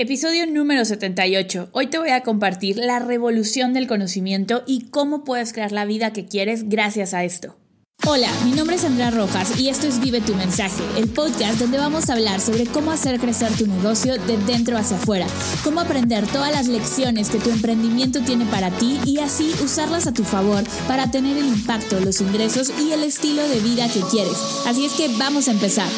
Episodio número 78. Hoy te voy a compartir la revolución del conocimiento y cómo puedes crear la vida que quieres gracias a esto. Hola, mi nombre es Andrea Rojas y esto es Vive tu mensaje, el podcast donde vamos a hablar sobre cómo hacer crecer tu negocio de dentro hacia afuera, cómo aprender todas las lecciones que tu emprendimiento tiene para ti y así usarlas a tu favor para tener el impacto, los ingresos y el estilo de vida que quieres. Así es que vamos a empezar.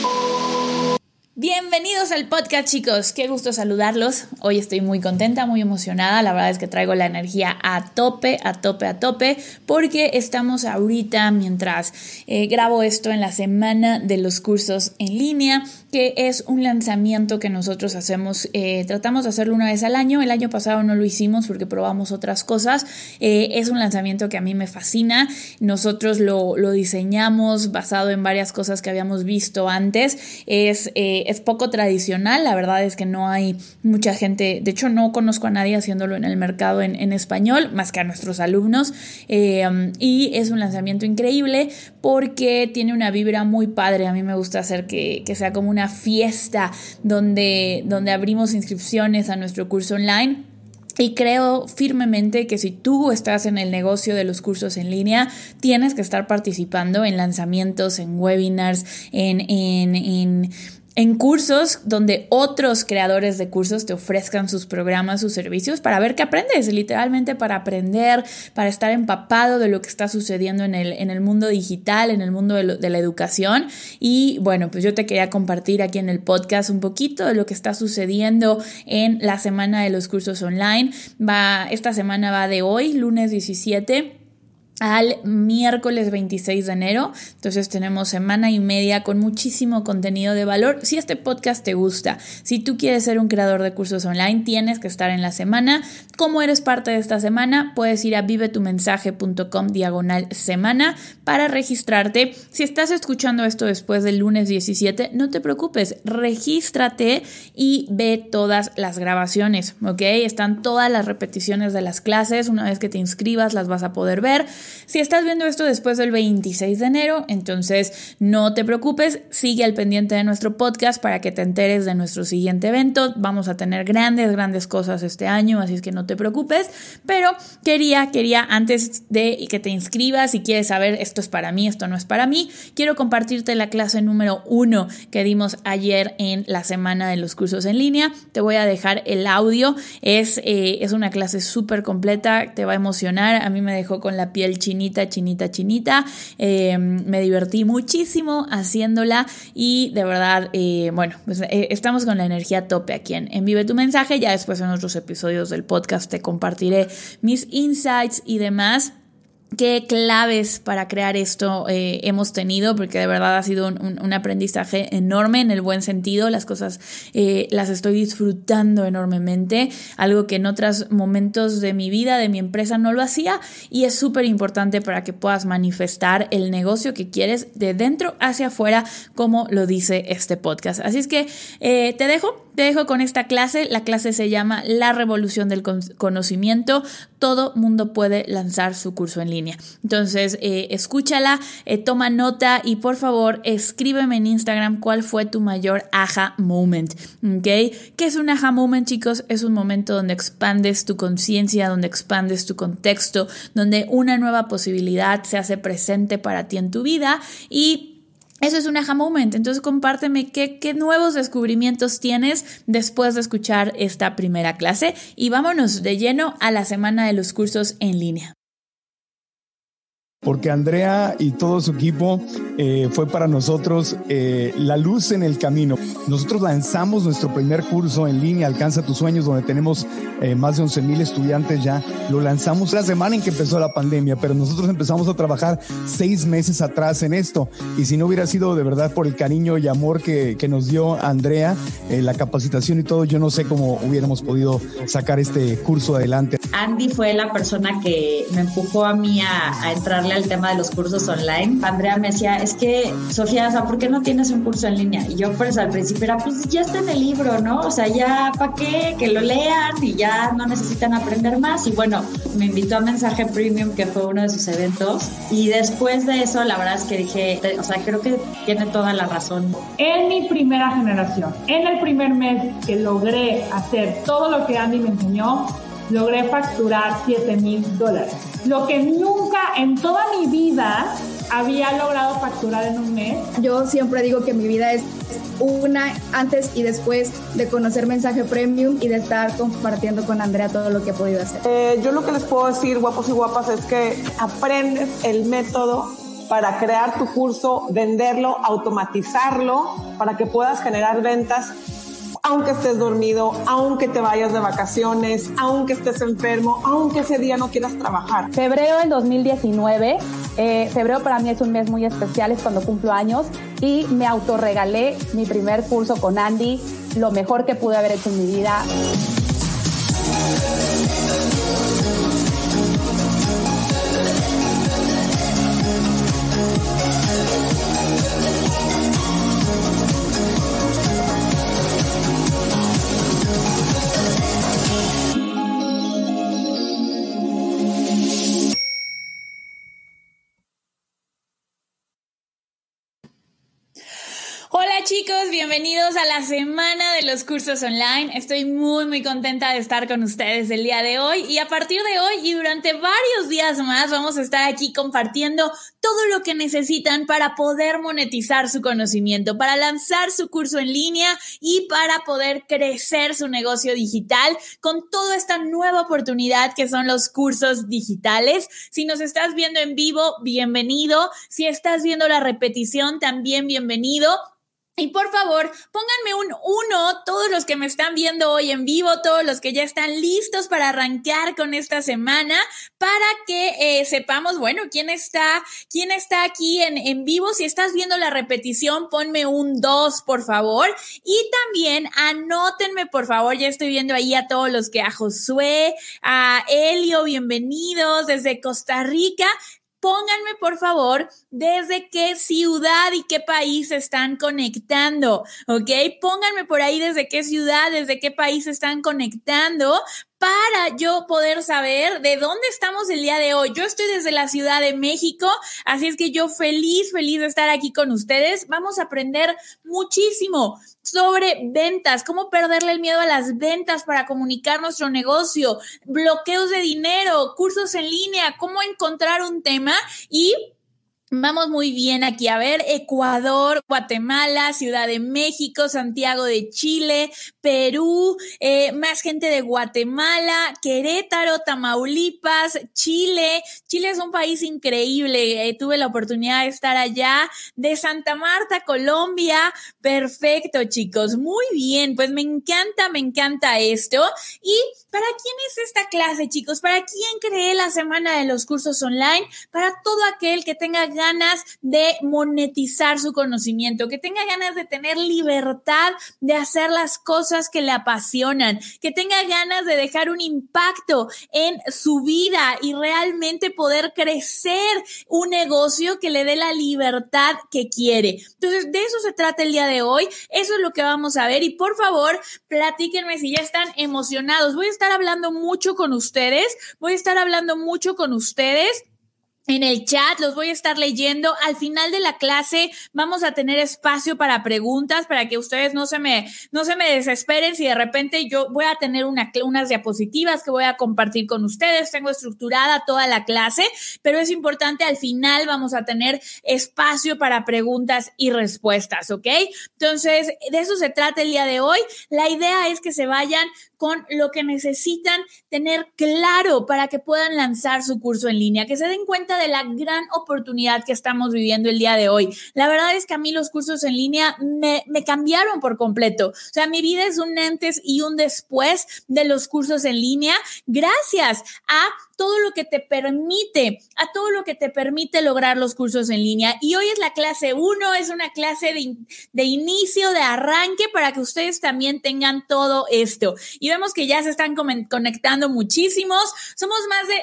Bienvenidos al podcast chicos, qué gusto saludarlos. Hoy estoy muy contenta, muy emocionada, la verdad es que traigo la energía a tope, a tope, a tope, porque estamos ahorita mientras eh, grabo esto en la semana de los cursos en línea, que es un lanzamiento que nosotros hacemos, eh, tratamos de hacerlo una vez al año, el año pasado no lo hicimos porque probamos otras cosas, eh, es un lanzamiento que a mí me fascina, nosotros lo, lo diseñamos basado en varias cosas que habíamos visto antes, es es poco tradicional, la verdad es que no hay mucha gente, de hecho no conozco a nadie haciéndolo en el mercado en, español, más que a nuestros alumnos, eh, y es un lanzamiento increíble porque tiene una vibra muy padre, a mí me gusta hacer que, sea como una fiesta donde, donde abrimos inscripciones a nuestro curso online. Y creo firmemente que si tú estás en el negocio de los cursos en línea, tienes que estar participando en lanzamientos, en webinars, en, en, en en cursos donde otros creadores de cursos te ofrezcan sus programas, sus servicios para ver qué aprendes, literalmente para aprender, para estar empapado de lo que está sucediendo en el, en el mundo digital, en el mundo de, la educación. Y bueno, pues yo te quería compartir aquí en el podcast un poquito de lo que está sucediendo en la semana de los cursos online. Va, esta semana va de hoy, lunes 17 al miércoles 26 de enero. Entonces tenemos semana y media con muchísimo contenido de valor. Si este podcast te gusta, si tú quieres ser un creador de cursos online, tienes que estar en la semana. Como eres parte de esta semana, puedes ir a vivetumensaje.com diagonal semana para registrarte. Si estás escuchando esto después del lunes 17, no te preocupes, regístrate y ve todas las grabaciones, ¿ok? Están todas las repeticiones de las clases. Una vez que te inscribas, las vas a poder ver. Si estás viendo esto después del 26 de enero, entonces no te preocupes, sigue al pendiente de nuestro podcast para que te enteres de nuestro siguiente evento. Vamos a tener grandes, grandes cosas este año, así es que no te preocupes. Pero quería, quería antes de que te inscribas, si quieres saber esto es para mí, esto no es para mí, quiero compartirte la clase número uno que dimos ayer en la semana de los cursos en línea. Te voy a dejar el audio. Es, eh, es una clase súper completa, te va a emocionar. A mí me dejó con la piel chinita, chinita, chinita. Eh, me divertí muchísimo haciéndola y de verdad, eh, bueno, pues eh, estamos con la energía tope aquí en, en Vive tu mensaje. Ya después en otros episodios del podcast te compartiré mis insights y demás qué claves para crear esto eh, hemos tenido, porque de verdad ha sido un, aprendizaje enorme en el buen sentido. Las cosas eh, las estoy disfrutando enormemente, algo que en otros momentos de mi vida, de mi empresa, no lo hacía y es súper importante para que puedas manifestar el negocio que quieres de dentro hacia afuera, como lo dice este podcast. Así es que eh, te dejo te dejo con esta clase. La clase se llama La revolución del conocimiento. Todo mundo puede lanzar su curso en línea. Entonces, eh, escúchala, eh, toma nota y por favor escríbeme en Instagram cuál fue tu mayor aha moment. ¿Ok? ¿Qué es un aha moment, chicos? Es un momento donde expandes tu conciencia, donde expandes tu contexto, donde una nueva posibilidad se hace presente para ti en tu vida y eso es un aha moment. Entonces compárteme qué, qué, nuevos descubrimientos tienes después de escuchar esta primera clase y vámonos de lleno a la semana de los cursos en línea porque Andrea y todo su equipo eh, fue para nosotros eh, la luz en el camino. Nosotros lanzamos nuestro primer curso en línea, Alcanza tus sueños, donde tenemos eh, más de 11 mil estudiantes ya. Lo lanzamos la semana en que empezó la pandemia, pero nosotros empezamos a trabajar seis meses atrás en esto. Y si no hubiera sido de verdad por el cariño y amor que, nos dio Andrea, la capacitación y todo, yo no sé cómo hubiéramos podido sacar este curso adelante. Andy fue la persona que me empujó a mí a, a entrarle el tema de los cursos online, Andrea me decía, es que, Sofía, o sea, ¿por qué no tienes un curso en línea? Y yo, pues al principio era, pues ya está en el libro, ¿no? O sea, ya, ¿para qué? Que lo lean y ya no necesitan aprender más. Y bueno, me invitó a Mensaje Premium, que fue uno de sus eventos. Y después de eso, la verdad es que dije, o sea, creo que tiene toda la razón. En mi primera generación, en el primer mes que logré hacer todo lo que Andy me enseñó, logré facturar 7 mil dólares. Lo que nunca en toda mi vida había logrado facturar en un mes. Yo siempre digo que mi vida es una antes y después de conocer Mensaje Premium y de estar compartiendo con Andrea todo lo que he podido hacer. Eh, yo lo que les puedo decir, guapos y guapas, es que aprendes el método para crear tu curso, venderlo, automatizarlo, para que puedas generar ventas aunque estés dormido, aunque te vayas de vacaciones, aunque estés enfermo, aunque ese día no quieras trabajar. Febrero del 2019, eh, febrero para mí es un mes muy especial, es cuando cumplo años y me autorregalé mi primer curso con Andy, lo mejor que pude haber hecho en mi vida. Bienvenidos a la semana de los cursos online. Estoy muy muy contenta de estar con ustedes el día de hoy y a partir de hoy y durante varios días más vamos a estar aquí compartiendo todo lo que necesitan para poder monetizar su conocimiento, para lanzar su curso en línea y para poder crecer su negocio digital con toda esta nueva oportunidad que son los cursos digitales. Si nos estás viendo en vivo, bienvenido. Si estás viendo la repetición, también bienvenido. Y por favor, pónganme un uno, todos los que me están viendo hoy en vivo, todos los que ya están listos para arrancar con esta semana, para que eh, sepamos, bueno, quién está, quién está aquí en, en vivo. Si estás viendo la repetición, ponme un dos, por favor. Y también anótenme, por favor, ya estoy viendo ahí a todos los que, a Josué, a Elio, bienvenidos desde Costa Rica pónganme por favor desde qué ciudad y qué país están conectando, ¿ok? Pónganme por ahí desde qué ciudad, desde qué país están conectando para yo poder saber de dónde estamos el día de hoy. Yo estoy desde la Ciudad de México, así es que yo feliz, feliz de estar aquí con ustedes. Vamos a aprender muchísimo sobre ventas, cómo perderle el miedo a las ventas para comunicar nuestro negocio, bloqueos de dinero, cursos en línea, cómo encontrar un tema y Vamos muy bien aquí a ver Ecuador, Guatemala, Ciudad de México, Santiago de Chile, Perú, eh, más gente de Guatemala, Querétaro, Tamaulipas, Chile. Chile es un país increíble. Eh, tuve la oportunidad de estar allá. De Santa Marta, Colombia. Perfecto, chicos. Muy bien. Pues me encanta, me encanta esto. Y ¿para quién es esta clase, chicos? ¿Para quién creé la semana de los cursos online? Para todo aquel que tenga ganas de monetizar su conocimiento, que tenga ganas de tener libertad de hacer las cosas que le apasionan, que tenga ganas de dejar un impacto en su vida y realmente poder crecer un negocio que le dé la libertad que quiere. Entonces, de eso se trata el día de hoy. Eso es lo que vamos a ver y por favor, platíquenme si ya están emocionados. Voy a estar hablando mucho con ustedes, voy a estar hablando mucho con ustedes en el chat, los voy a estar leyendo. Al final de la clase vamos a tener espacio para preguntas, para que ustedes no se me, no se me desesperen si de repente yo voy a tener una, unas diapositivas que voy a compartir con ustedes. Tengo estructurada toda la clase, pero es importante al final vamos a tener espacio para preguntas y respuestas, ¿ok? Entonces, de eso se trata el día de hoy. La idea es que se vayan con lo que necesitan tener claro para que puedan lanzar su curso en línea, que se den cuenta de la gran oportunidad que estamos viviendo el día de hoy. La verdad es que a mí los cursos en línea me, me cambiaron por completo. O sea, mi vida es un antes y un después de los cursos en línea gracias a todo lo que te permite, a todo lo que te permite lograr los cursos en línea. Y hoy es la clase 1, es una clase de, de, inicio, de arranque, para que ustedes también tengan todo esto. Y vemos que ya se están conectando muchísimos. Somos más de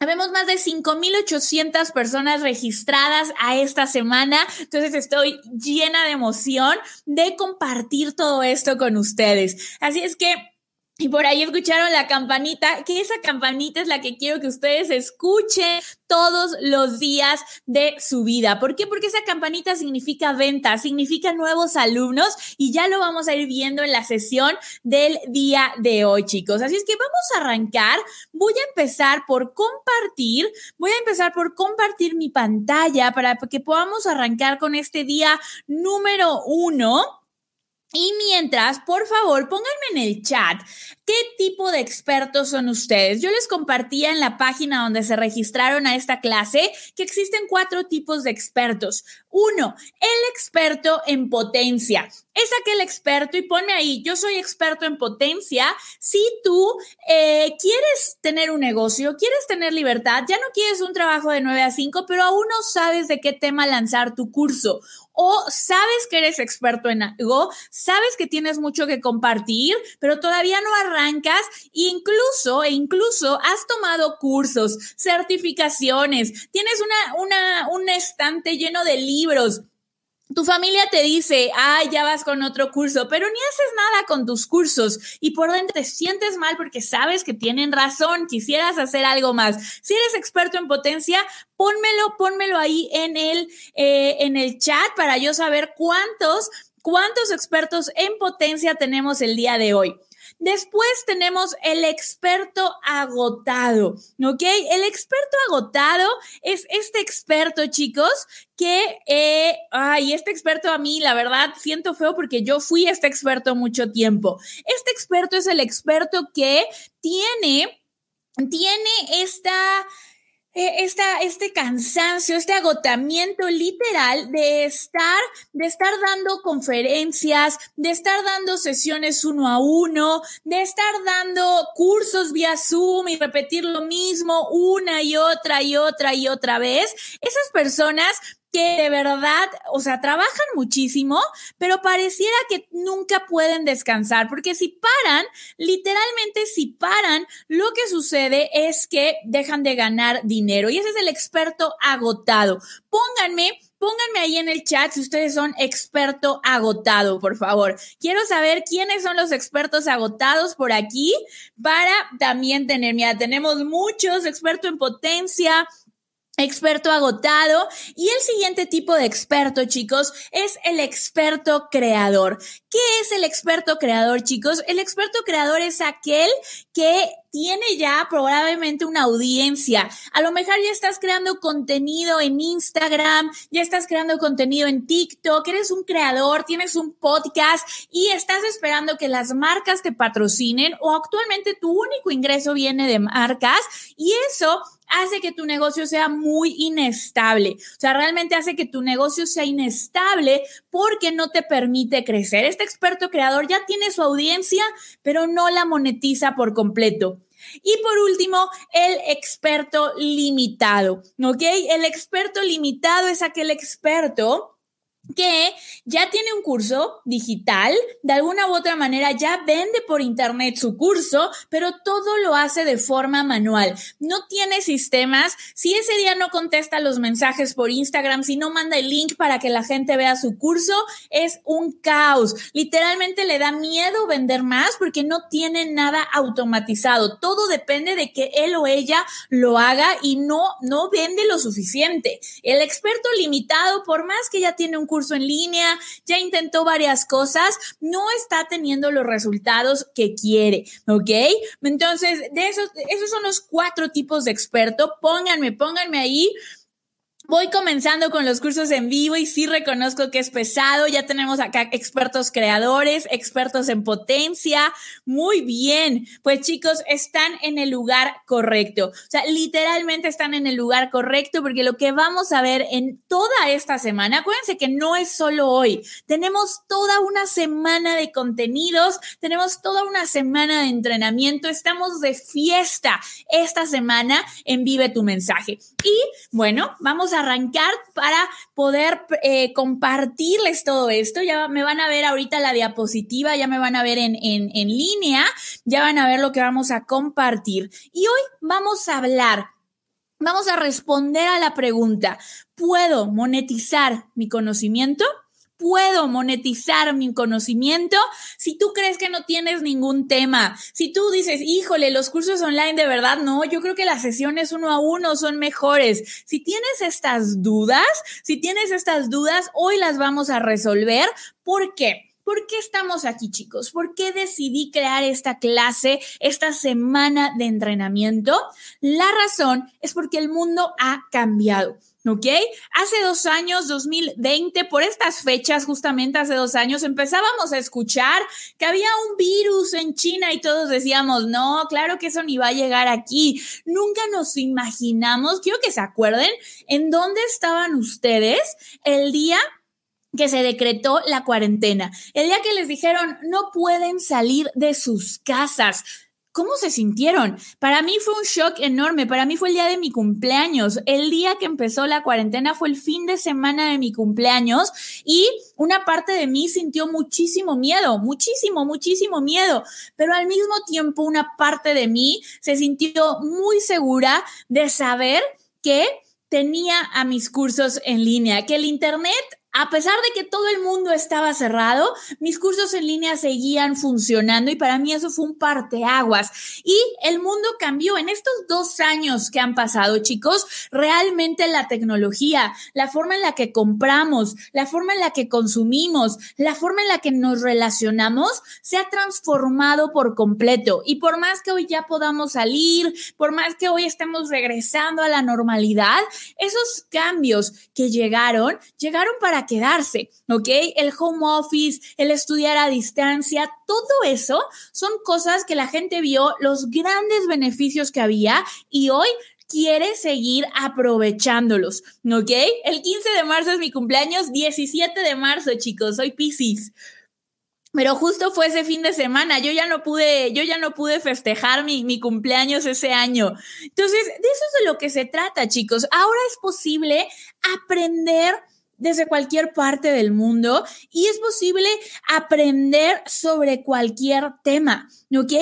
Habemos más de 5.800 personas registradas a esta semana, entonces estoy llena de emoción de compartir todo esto con ustedes. Así es que y por ahí escucharon la campanita, que esa campanita es la que quiero que ustedes escuchen todos los días de su vida. ¿Por qué? Porque esa campanita significa venta, significa nuevos alumnos y ya lo vamos a ir viendo en la sesión del día de hoy, chicos. Así es que vamos a arrancar. Voy a empezar por compartir, voy a empezar por compartir mi pantalla para que podamos arrancar con este día número uno y mientras, por favor, pónganme en el chat qué tipo de expertos son ustedes. Yo les compartía en la página donde se registraron a esta clase que existen cuatro tipos de expertos. Uno, el experto en potencia. Es aquel experto, y ponme ahí, yo soy experto en potencia. Si tú eh, quieres tener un negocio, quieres tener libertad, ya no quieres un trabajo de 9 a 5, pero aún no sabes de qué tema lanzar tu curso o sabes que eres experto en algo, sabes que tienes mucho que compartir, pero todavía no arrancas, incluso, e incluso has tomado cursos, certificaciones, tienes una, una, un estante lleno de libros tu familia te dice, ay, ya vas con otro curso, pero ni haces nada con tus cursos y por dentro te sientes mal porque sabes que tienen razón, quisieras hacer algo más. Si eres experto en potencia, pónmelo, pónmelo ahí en el, eh, en el chat para yo saber cuántos, cuántos expertos en potencia tenemos el día de hoy. Después tenemos el experto agotado, ¿ok? El experto agotado es este experto, chicos, que, eh, ay, este experto a mí, la verdad, siento feo porque yo fui este experto mucho tiempo. Este experto es el experto que tiene, tiene esta esta, este cansancio, este agotamiento literal de estar, de estar dando conferencias, de estar dando sesiones uno a uno, de estar dando cursos vía Zoom y repetir lo mismo una y otra y otra y otra vez. Esas personas que de verdad, o sea, trabajan muchísimo, pero pareciera que nunca pueden descansar, porque si paran, literalmente si paran, lo que sucede es que dejan de ganar dinero y ese es el experto agotado. Pónganme Pónganme ahí en el chat si ustedes son experto agotado, por favor. Quiero saber quiénes son los expertos agotados por aquí para también tener, mira, tenemos muchos, experto en potencia, experto agotado. Y el siguiente tipo de experto, chicos, es el experto creador. ¿Qué es el experto creador, chicos? El experto creador es aquel que tiene ya probablemente una audiencia. A lo mejor ya estás creando contenido en Instagram, ya estás creando contenido en TikTok, eres un creador, tienes un podcast y estás esperando que las marcas te patrocinen o actualmente tu único ingreso viene de marcas y eso hace que tu negocio sea muy inestable. O sea, realmente hace que tu negocio sea inestable porque no te permite crecer. Este experto creador ya tiene su audiencia, pero no la monetiza por completo. Y por último, el experto limitado, ¿ok? El experto limitado es aquel experto que ya tiene un curso digital, de alguna u otra manera ya vende por internet su curso, pero todo lo hace de forma manual. No tiene sistemas. Si ese día no contesta los mensajes por Instagram, si no manda el link para que la gente vea su curso, es un caos. Literalmente le da miedo vender más porque no tiene nada automatizado. Todo depende de que él o ella lo haga y no, no vende lo suficiente. El experto limitado, por más que ya tiene un curso en línea, ya intentó varias cosas, no está teniendo los resultados que quiere, ¿ok? Entonces, de esos, esos son los cuatro tipos de experto. Pónganme, pónganme ahí Voy comenzando con los cursos en vivo y sí reconozco que es pesado. Ya tenemos acá expertos creadores, expertos en potencia. Muy bien. Pues chicos, están en el lugar correcto. O sea, literalmente están en el lugar correcto porque lo que vamos a ver en toda esta semana, acuérdense que no es solo hoy. Tenemos toda una semana de contenidos, tenemos toda una semana de entrenamiento. Estamos de fiesta esta semana en Vive tu mensaje. Y bueno, vamos arrancar para poder eh, compartirles todo esto. Ya me van a ver ahorita la diapositiva, ya me van a ver en, en, en línea, ya van a ver lo que vamos a compartir. Y hoy vamos a hablar Vamos a responder a la pregunta, ¿puedo monetizar mi conocimiento? Puedo monetizar mi conocimiento si tú crees que no tienes ningún tema. Si tú dices, híjole, los cursos online de verdad, no, yo creo que las sesiones uno a uno son mejores. Si tienes estas dudas, si tienes estas dudas, hoy las vamos a resolver. ¿Por qué? ¿Por qué estamos aquí, chicos? ¿Por qué decidí crear esta clase, esta semana de entrenamiento? La razón es porque el mundo ha cambiado. ¿Ok? Hace dos años, 2020, por estas fechas, justamente hace dos años, empezábamos a escuchar que había un virus en China y todos decíamos, no, claro que eso ni va a llegar aquí. Nunca nos imaginamos, quiero que se acuerden, en dónde estaban ustedes el día que se decretó la cuarentena, el día que les dijeron no pueden salir de sus casas. ¿Cómo se sintieron? Para mí fue un shock enorme. Para mí fue el día de mi cumpleaños. El día que empezó la cuarentena fue el fin de semana de mi cumpleaños y una parte de mí sintió muchísimo miedo, muchísimo, muchísimo miedo. Pero al mismo tiempo una parte de mí se sintió muy segura de saber que tenía a mis cursos en línea, que el Internet a pesar de que todo el mundo estaba cerrado, mis cursos en línea seguían funcionando y para mí eso fue un parteaguas. Y el mundo cambió. En estos dos años que han pasado, chicos, realmente la tecnología, la forma en la que compramos, la forma en la que consumimos, la forma en la que nos relacionamos, se ha transformado por completo. Y por más que hoy ya podamos salir, por más que hoy estemos regresando a la normalidad, esos cambios que llegaron, llegaron para quedarse, ¿ok? El home office, el estudiar a distancia, todo eso son cosas que la gente vio los grandes beneficios que había y hoy quiere seguir aprovechándolos, ¿ok? El 15 de marzo es mi cumpleaños, 17 de marzo, chicos, soy Pisces. Pero justo fue ese fin de semana, yo ya no pude, yo ya no pude festejar mi, mi cumpleaños ese año. Entonces, de eso es de lo que se trata, chicos. Ahora es posible aprender desde cualquier parte del mundo y es posible aprender sobre cualquier tema. ¿Ok?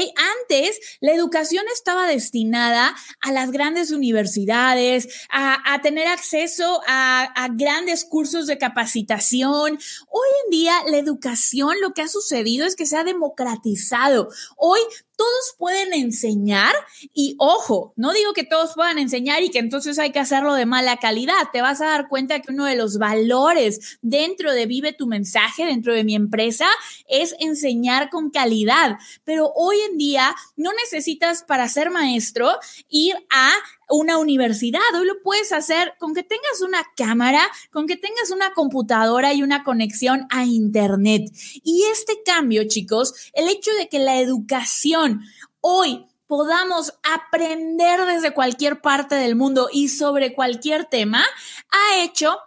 Antes la educación estaba destinada a las grandes universidades, a, tener acceso a, a, grandes cursos de capacitación. Hoy en día la educación lo que ha sucedido es que se ha democratizado. Hoy todos pueden enseñar y ojo, no digo que todos puedan enseñar y que entonces hay que hacerlo de mala calidad. Te vas a dar cuenta que uno de los valores dentro de Vive tu mensaje, dentro de mi empresa, es enseñar con calidad. Pero hoy en día no necesitas para ser maestro ir a una universidad. Hoy lo puedes hacer con que tengas una cámara, con que tengas una computadora y una conexión a Internet. Y este cambio, chicos, el hecho de que la educación hoy podamos aprender desde cualquier parte del mundo y sobre cualquier tema, ha hecho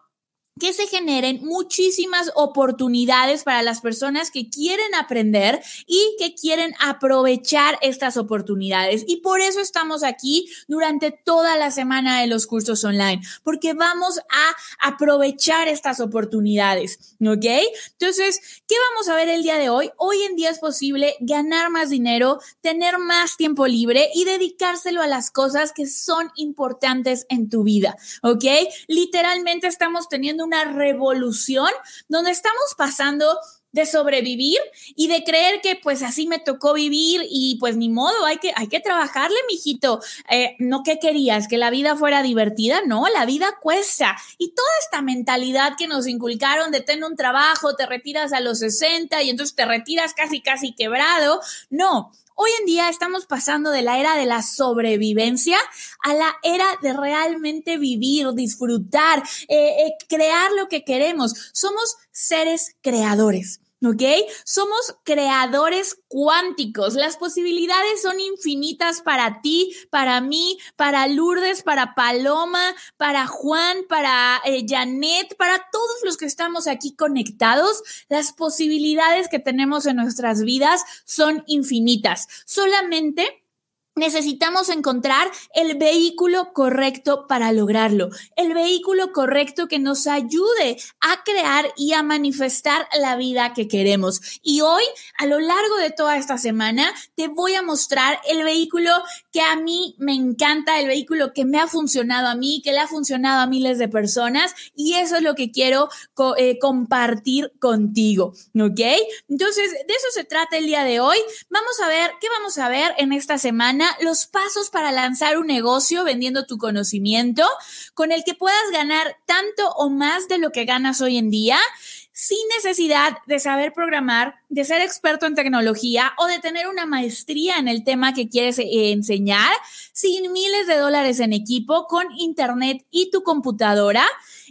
que se generen muchísimas oportunidades para las personas que quieren aprender y que quieren aprovechar estas oportunidades. Y por eso estamos aquí durante toda la semana de los cursos online, porque vamos a aprovechar estas oportunidades, ¿ok? Entonces, ¿qué vamos a ver el día de hoy? Hoy en día es posible ganar más dinero, tener más tiempo libre y dedicárselo a las cosas que son importantes en tu vida, ¿ok? Literalmente estamos teniendo una revolución donde estamos pasando de sobrevivir y de creer que pues así me tocó vivir y pues ni modo, hay que, hay que trabajarle, mijito. Eh, no que querías, que la vida fuera divertida, no, la vida cuesta. Y toda esta mentalidad que nos inculcaron de tener un trabajo, te retiras a los 60 y entonces te retiras casi, casi quebrado, no. Hoy en día estamos pasando de la era de la sobrevivencia a la era de realmente vivir, disfrutar, eh, eh, crear lo que queremos. Somos seres creadores. ¿Ok? Somos creadores cuánticos. Las posibilidades son infinitas para ti, para mí, para Lourdes, para Paloma, para Juan, para eh, Janet, para todos los que estamos aquí conectados. Las posibilidades que tenemos en nuestras vidas son infinitas. Solamente necesitamos encontrar el vehículo correcto para lograrlo, el vehículo correcto que nos ayude a crear y a manifestar la vida que queremos. Y hoy, a lo largo de toda esta semana, te voy a mostrar el vehículo que a mí me encanta, el vehículo que me ha funcionado a mí, que le ha funcionado a miles de personas y eso es lo que quiero eh, compartir contigo, ¿ok? Entonces, de eso se trata el día de hoy. Vamos a ver, ¿qué vamos a ver en esta semana? Los pasos para lanzar un negocio vendiendo tu conocimiento con el que puedas ganar tanto o más de lo que ganas hoy en día sin necesidad de saber programar, de ser experto en tecnología o de tener una maestría en el tema que quieres eh, enseñar, sin miles de dólares en equipo, con internet y tu computadora.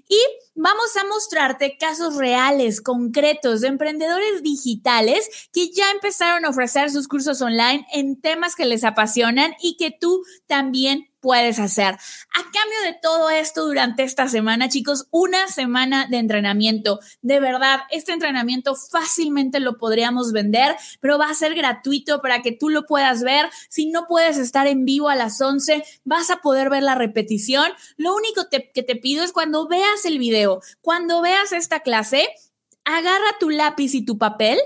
Y vamos a mostrarte casos reales, concretos de emprendedores digitales que ya empezaron a ofrecer sus cursos online en temas que les apasionan y que tú también puedes hacer. A cambio de todo esto durante esta semana, chicos, una semana de entrenamiento. De verdad, este entrenamiento fácilmente lo podríamos vender, pero va a ser gratuito para que tú lo puedas ver. Si no puedes estar en vivo a las 11, vas a poder ver la repetición. Lo único que te pido es cuando veas el video, cuando veas esta clase, agarra tu lápiz y tu papel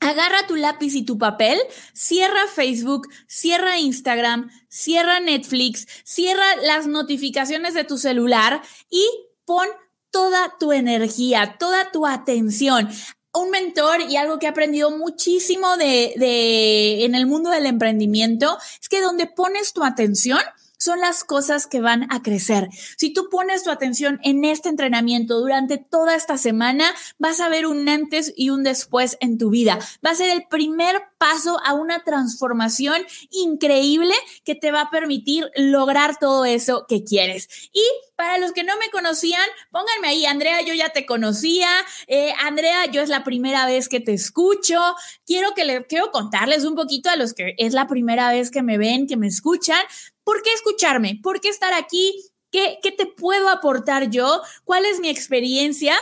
Agarra tu lápiz y tu papel, cierra Facebook, cierra Instagram, cierra Netflix, cierra las notificaciones de tu celular y pon toda tu energía, toda tu atención. Un mentor y algo que he aprendido muchísimo de, de en el mundo del emprendimiento es que donde pones tu atención, son las cosas que van a crecer. Si tú pones tu atención en este entrenamiento durante toda esta semana, vas a ver un antes y un después en tu vida. Va a ser el primer paso a una transformación increíble que te va a permitir lograr todo eso que quieres. Y para los que no me conocían, pónganme ahí, Andrea, yo ya te conocía. Eh, Andrea, yo es la primera vez que te escucho. Quiero que le quiero contarles un poquito a los que es la primera vez que me ven, que me escuchan. ¿Por qué escucharme? ¿Por qué estar aquí? ¿Qué, qué te puedo aportar yo? ¿Cuál es mi experiencia?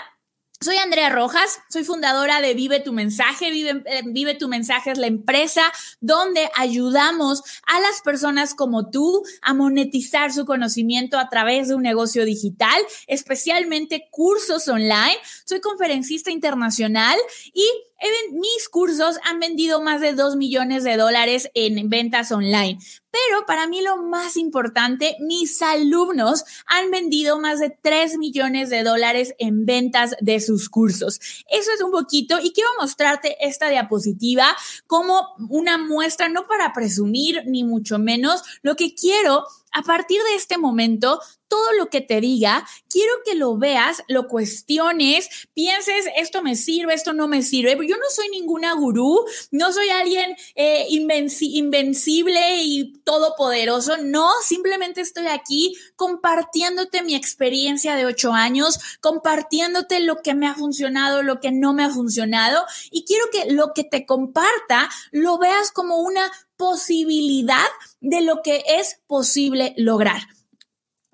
Soy Andrea Rojas, soy fundadora de Vive tu Mensaje. Vive, eh, Vive, tu Mensaje es la empresa donde ayudamos a las personas como tú a monetizar su conocimiento a través de un negocio digital, especialmente cursos online. Soy conferencista internacional y mis cursos han vendido más de 2 millones de dólares en ventas online. Pero para mí lo más importante, mis alumnos han vendido más de 3 millones de dólares en ventas de sus cursos. Eso es un poquito y quiero mostrarte esta diapositiva como una muestra, no para presumir ni mucho menos. Lo que quiero a partir de este momento, todo lo que te diga, quiero que lo veas, lo cuestiones, pienses, esto me sirve, esto no me sirve. Yo no soy ninguna gurú, no soy alguien eh, invencible y todopoderoso, no, simplemente estoy aquí compartiéndote mi experiencia de ocho años, compartiéndote lo que me ha funcionado, lo que no me ha funcionado y quiero que lo que te comparta lo veas como una posibilidad de lo que es posible lograr.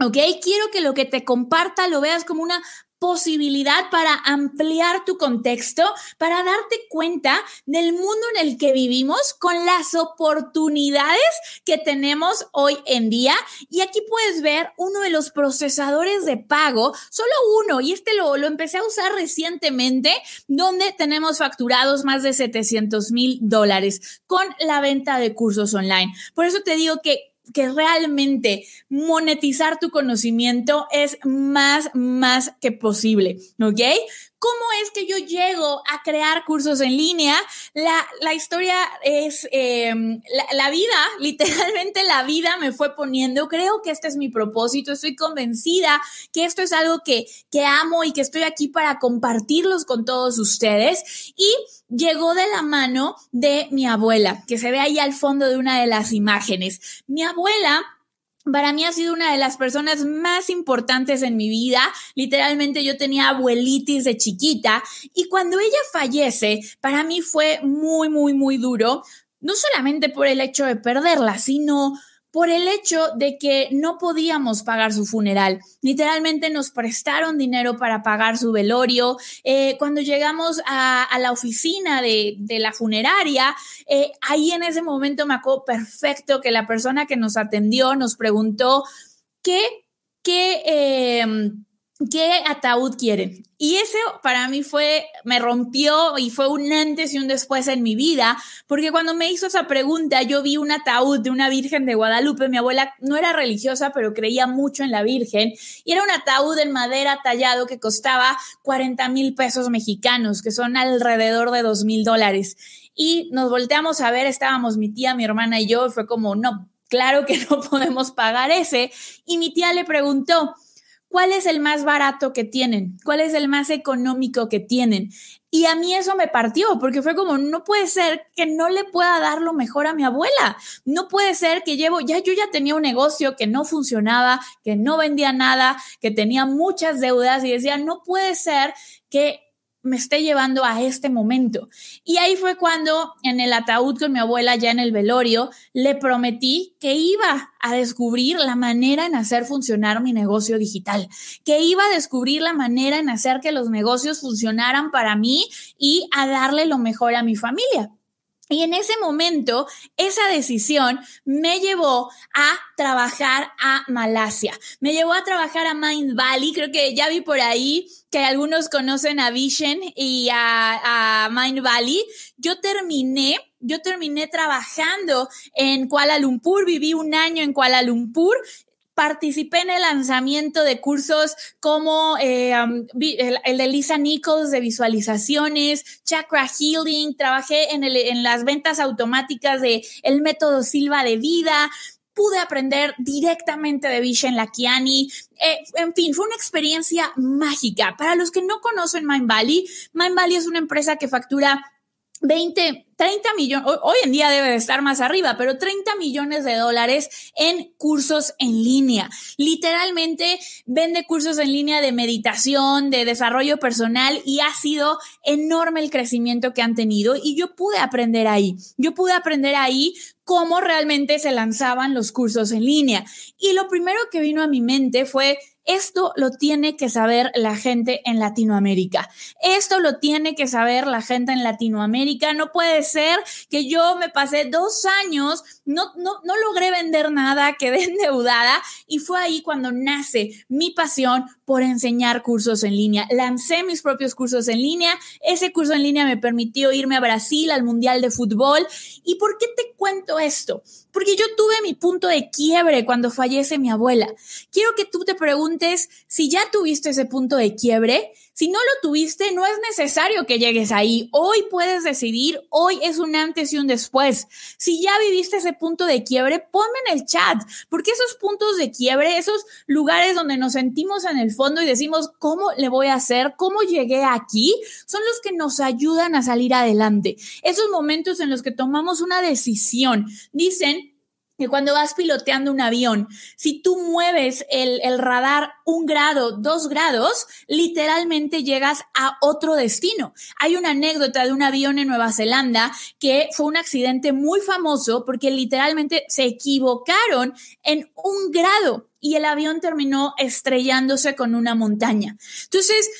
¿Ok? Quiero que lo que te comparta lo veas como una posibilidad para ampliar tu contexto, para darte cuenta del mundo en el que vivimos con las oportunidades que tenemos hoy en día. Y aquí puedes ver uno de los procesadores de pago, solo uno, y este lo, lo empecé a usar recientemente, donde tenemos facturados más de 700 mil dólares con la venta de cursos online. Por eso te digo que que realmente monetizar tu conocimiento es más, más que posible, ¿ok? ¿Cómo es que yo llego a crear cursos en línea? La, historia es em, la, vida, literalmente la vida me fue poniendo. Creo que este es mi propósito. Estoy convencida que esto es algo que, que amo y que estoy aquí para compartirlos con todos ustedes. Y llegó de la mano de mi abuela, que se ve ahí al fondo de una de las imágenes. Mi abuela para mí ha sido una de las personas más importantes en mi vida. Literalmente yo tenía abuelitis de chiquita y cuando ella fallece, para mí fue muy, muy, muy duro, no solamente por el hecho de perderla, sino por el hecho de que no podíamos pagar su funeral. Literalmente nos prestaron dinero para pagar su velorio. Eh, cuando llegamos a, la oficina de, la funeraria, eh, ahí en ese momento me acuerdo perfecto que la persona que nos atendió nos preguntó qué, qué, em, ¿qué ataúd quieren? Y eso para mí fue, me rompió y fue un antes y un después en mi vida, porque cuando me hizo esa pregunta, yo vi un ataúd de una Virgen de Guadalupe. Mi abuela no era religiosa, pero creía mucho en la Virgen. Y era un ataúd en madera tallado que costaba 40 mil pesos mexicanos, que son alrededor de 2 mil dólares. Y nos volteamos a ver, estábamos mi tía, mi hermana y yo, y fue como, no, claro que no podemos pagar ese. Y mi tía le preguntó, ¿Cuál es el más barato que tienen? ¿Cuál es el más económico que tienen? Y a mí eso me partió, porque fue como, no puede ser que no le pueda dar lo mejor a mi abuela. No puede ser que llevo, ya yo ya tenía un negocio que no funcionaba, que no vendía nada, que tenía muchas deudas y decía, no puede ser que me esté llevando a este momento. Y ahí fue cuando en el ataúd con mi abuela, ya en el velorio, le prometí que iba a descubrir la manera en hacer funcionar mi negocio digital, que iba a descubrir la manera en hacer que los negocios funcionaran para mí y a darle lo mejor a mi familia. Y en ese momento, esa decisión me llevó a trabajar a Malasia, me llevó a trabajar a Mind Valley. Creo que ya vi por ahí que algunos conocen a Vision y a, a Mind Valley. Yo terminé, yo terminé trabajando en Kuala Lumpur, viví un año en Kuala Lumpur participé en el lanzamiento de cursos como eh, el, de Lisa Nichols de visualizaciones, Chakra Healing, trabajé en, en las ventas automáticas de el método Silva de vida, pude aprender directamente de Vishen Lakiani. Eh, en fin, fue una experiencia mágica. Para los que no conocen Mind Valley, Mind Valley es una empresa que factura 20, 30 millones, hoy en día debe de estar más arriba, pero 30 millones de dólares en cursos en línea. Literalmente vende cursos en línea de meditación, de desarrollo personal y ha sido enorme el crecimiento que han tenido y yo pude aprender ahí. Yo pude aprender ahí cómo realmente se lanzaban los cursos en línea. Y lo primero que vino a mi mente fue, esto lo tiene que saber la gente en Latinoamérica. Esto lo tiene que saber la gente en Latinoamérica. No puede ser que yo me pasé dos años, no, no, no logré vender nada, quedé endeudada y fue ahí cuando nace mi pasión por enseñar cursos en línea. Lancé mis propios cursos en línea. Ese curso en línea me permitió irme a Brasil al Mundial de Fútbol. ¿Y por qué te cuento esto? Porque yo tuve mi punto de quiebre cuando fallece mi abuela. Quiero que tú te preguntes si ya tuviste ese punto de quiebre. Si no lo tuviste, no es necesario que llegues ahí. Hoy puedes decidir, hoy es un antes y un después. Si ya viviste ese punto de quiebre, ponme en el chat, porque esos puntos de quiebre, esos lugares donde nos sentimos en el fondo y decimos, ¿cómo le voy a hacer? ¿Cómo llegué aquí? Son los que nos ayudan a salir adelante. Esos momentos en los que tomamos una decisión. Dicen que cuando vas piloteando un avión, si tú mueves el, el, radar un grado, dos grados, literalmente llegas a otro destino. Hay una anécdota de un avión en Nueva Zelanda que fue un accidente muy famoso porque literalmente se equivocaron en un grado y el avión terminó estrellándose con una montaña. Entonces,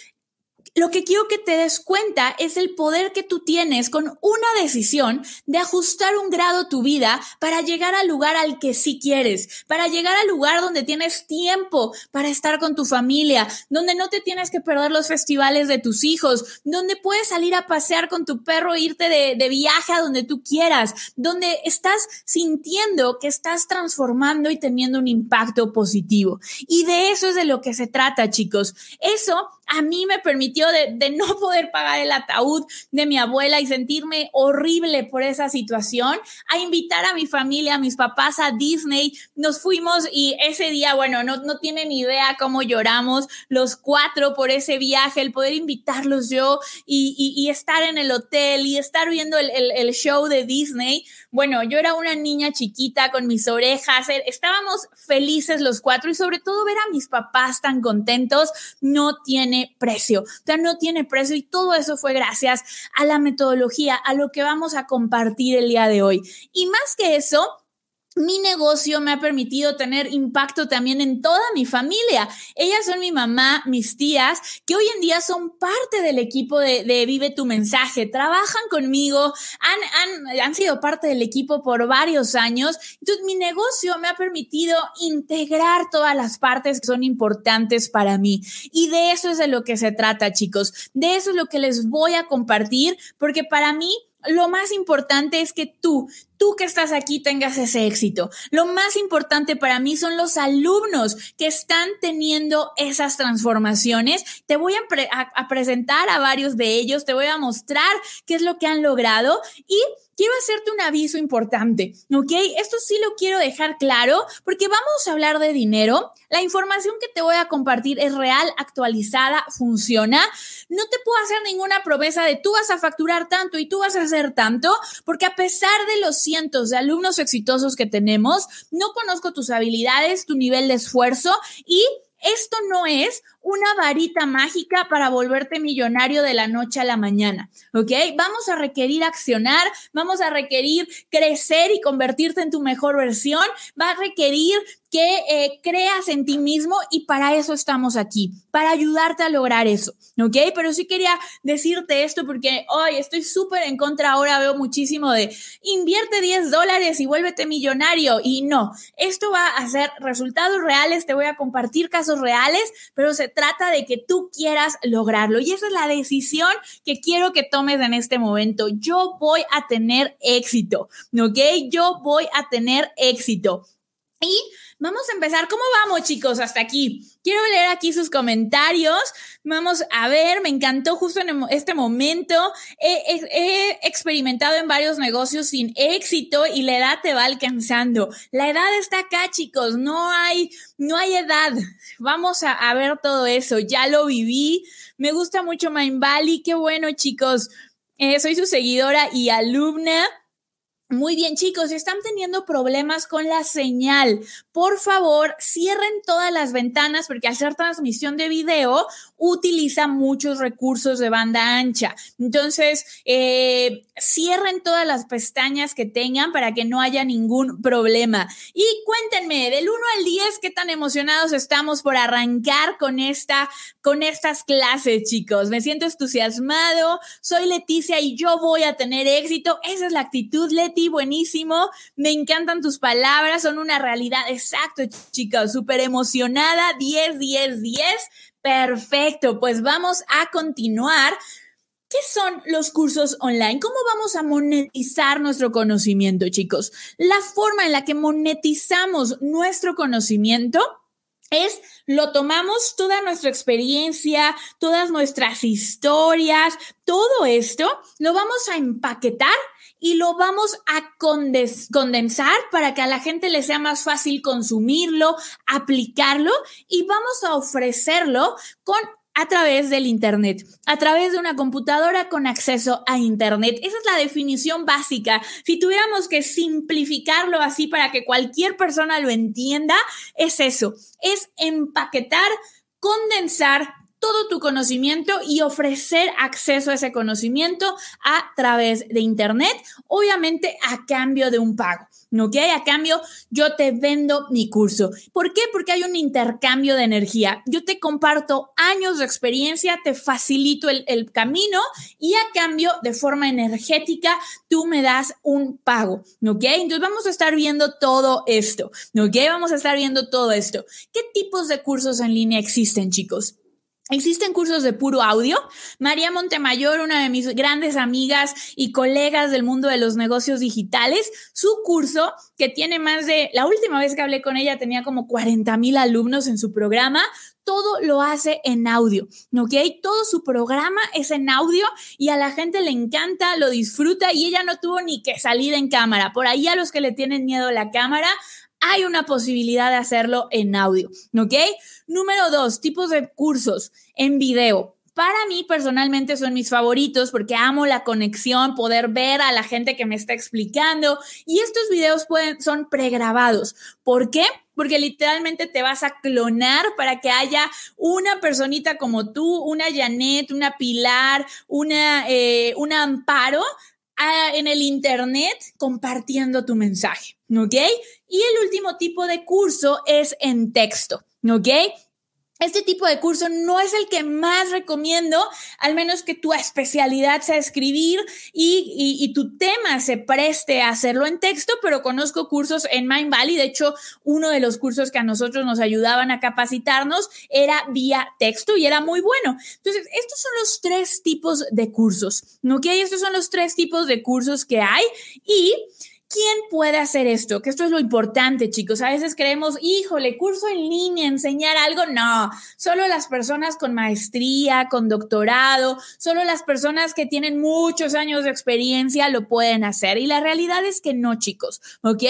lo que quiero que te des cuenta es el poder que tú tienes con una decisión de ajustar un grado tu vida para llegar al lugar al que sí quieres, para llegar al lugar donde tienes tiempo para estar con tu familia, donde no te tienes que perder los festivales de tus hijos, donde puedes salir a pasear con tu perro, e irte de, de viaje a donde tú quieras, donde estás sintiendo que estás transformando y teniendo un impacto positivo. Y de eso es de lo que se trata, chicos. Eso a mí me permitió de, no poder pagar el ataúd de mi abuela y sentirme horrible por esa situación, a invitar a mi familia, a mis papás a Disney. Nos fuimos y ese día, bueno, no, no tienen idea cómo lloramos los cuatro por ese viaje, el poder invitarlos yo y, estar en el hotel y estar viendo el, el show de Disney. Bueno, yo era una niña chiquita con mis orejas, eh, estábamos felices los cuatro y sobre todo ver a mis papás tan contentos no tiene precio, o sea, no tiene precio y todo eso fue gracias a la metodología, a lo que vamos a compartir el día de hoy. Y más que eso, mi negocio me ha permitido tener impacto también en toda mi familia. Ellas son mi mamá, mis tías, que hoy en día son parte del equipo de, Vive tu mensaje, trabajan conmigo, han, han, han, sido parte del equipo por varios años. Entonces, mi negocio me ha permitido integrar todas las partes que son importantes para mí. Y de eso es de lo que se trata, chicos. De eso es lo que les voy a compartir, porque para mí lo más importante es que tú, tú que estás aquí tengas ese éxito. Lo más importante para mí son los alumnos que están teniendo esas transformaciones. Te voy a, presentar a varios de ellos, te voy a mostrar qué es lo que han logrado y quiero hacerte un aviso importante, ¿ok? Esto sí lo quiero dejar claro porque vamos a hablar de dinero. La información que te voy a compartir es real, actualizada, funciona. No te puedo hacer ninguna promesa de tú vas a facturar tanto y tú vas a hacer tanto, porque a pesar de los cientos de alumnos exitosos que tenemos, no conozco tus habilidades, tu nivel de esfuerzo y esto no es una varita mágica para volverte millonario de la noche a la mañana, ¿ok? Vamos a requerir accionar, vamos a requerir crecer y convertirte en tu mejor versión, va a requerir que eh, creas en ti mismo y para eso estamos aquí, para ayudarte a lograr eso, ¿ok? Pero sí quería decirte esto porque hoy estoy súper en contra, ahora veo muchísimo de invierte 10 dólares y vuélvete millonario y no, esto va a ser resultados reales, te voy a compartir casos reales, pero se trata de que tú quieras lograrlo y esa es la decisión que quiero que tomes en este momento. Yo voy a tener éxito, ¿ok? Yo voy a tener éxito. Y vamos a empezar. ¿Cómo vamos, chicos? Hasta aquí. Quiero leer aquí sus comentarios. Vamos a ver, me encantó justo en este momento. He, experimentado en varios negocios sin éxito y la edad te va alcanzando. La edad está acá, chicos. No hay, no hay edad. Vamos a, ver todo eso. Ya lo viví. Me gusta mucho Mind Valley. Qué bueno, chicos. Eh, soy su seguidora y alumna. Muy bien, chicos, están teniendo problemas con la señal. Por favor, cierren todas las ventanas porque hacer transmisión de video utiliza muchos recursos de banda ancha. Entonces, eh, cierren todas las pestañas que tengan para que no haya ningún problema. Y cuéntenme, del 1 al 10, ¿qué tan emocionados estamos por arrancar con esta, con estas clases, chicos? Me siento entusiasmado. Soy Leticia y yo voy a tener éxito. Esa es la actitud, Leti buenísimo. Me encantan tus palabras, son una realidad. Exacto, chicos, súper emocionada. 10, 10, 10. Perfecto, pues vamos a continuar. ¿Qué son los cursos online? ¿Cómo vamos a monetizar nuestro conocimiento, chicos? La forma en la que monetizamos nuestro conocimiento es lo tomamos toda nuestra experiencia, todas nuestras historias, todo esto, lo vamos a empaquetar y lo vamos a condensar para que a la gente le sea más fácil consumirlo, aplicarlo y vamos a ofrecerlo con a través del Internet, a través de una computadora con acceso a Internet. Esa es la definición básica. Si tuviéramos que simplificarlo así para que cualquier persona lo entienda, es eso, es empaquetar, condensar, todo tu conocimiento y ofrecer acceso a ese conocimiento a través de Internet, obviamente a cambio de un pago. ¿Ok? A cambio, yo te vendo mi curso. ¿Por qué? Porque hay un intercambio de energía. Yo te comparto años de experiencia, te facilito el, camino y a cambio, de forma energética, tú me das un pago. ¿Ok? Entonces vamos a estar viendo todo esto. ¿Ok? Vamos a estar viendo todo esto. ¿Qué tipos de cursos en línea existen, chicos? Existen cursos de puro audio. María Montemayor, una de mis grandes amigas y colegas del mundo de los negocios digitales, su curso, que tiene más de, la última vez que hablé con ella tenía como 40 mil alumnos en su programa, todo lo hace en audio, ¿ok? Todo su programa es en audio y a la gente le encanta, lo disfruta y ella no tuvo ni que salir en cámara. Por ahí a los que le tienen miedo a la cámara, hay una posibilidad de hacerlo en audio, ¿ok? Número dos, tipos de cursos en video. Para mí personalmente son mis favoritos porque amo la conexión, poder ver a la gente que me está explicando y estos videos pueden, son pregrabados. ¿Por qué? Porque literalmente te vas a clonar para que haya una personita como tú, una Janet, una Pilar, una, eh, un Amparo en el Internet compartiendo tu mensaje, ¿ok? Y el último tipo de curso es en texto, ¿ok? Este tipo de curso no es el que más recomiendo, al menos que tu especialidad sea escribir y, tu tema se preste a hacerlo en texto, pero conozco cursos en Mind Valley. De hecho, uno de los cursos que a nosotros nos ayudaban a capacitarnos era vía texto y era muy bueno. Entonces, estos son los tres tipos de cursos, ¿ok? Estos son los tres tipos de cursos que hay y ¿Quién puede hacer esto? Que esto es lo importante, chicos. A veces creemos, híjole, curso en línea, enseñar algo. No, solo las personas con maestría, con doctorado, solo las personas que tienen muchos años de experiencia lo pueden hacer. Y la realidad es que no, chicos, ¿ok?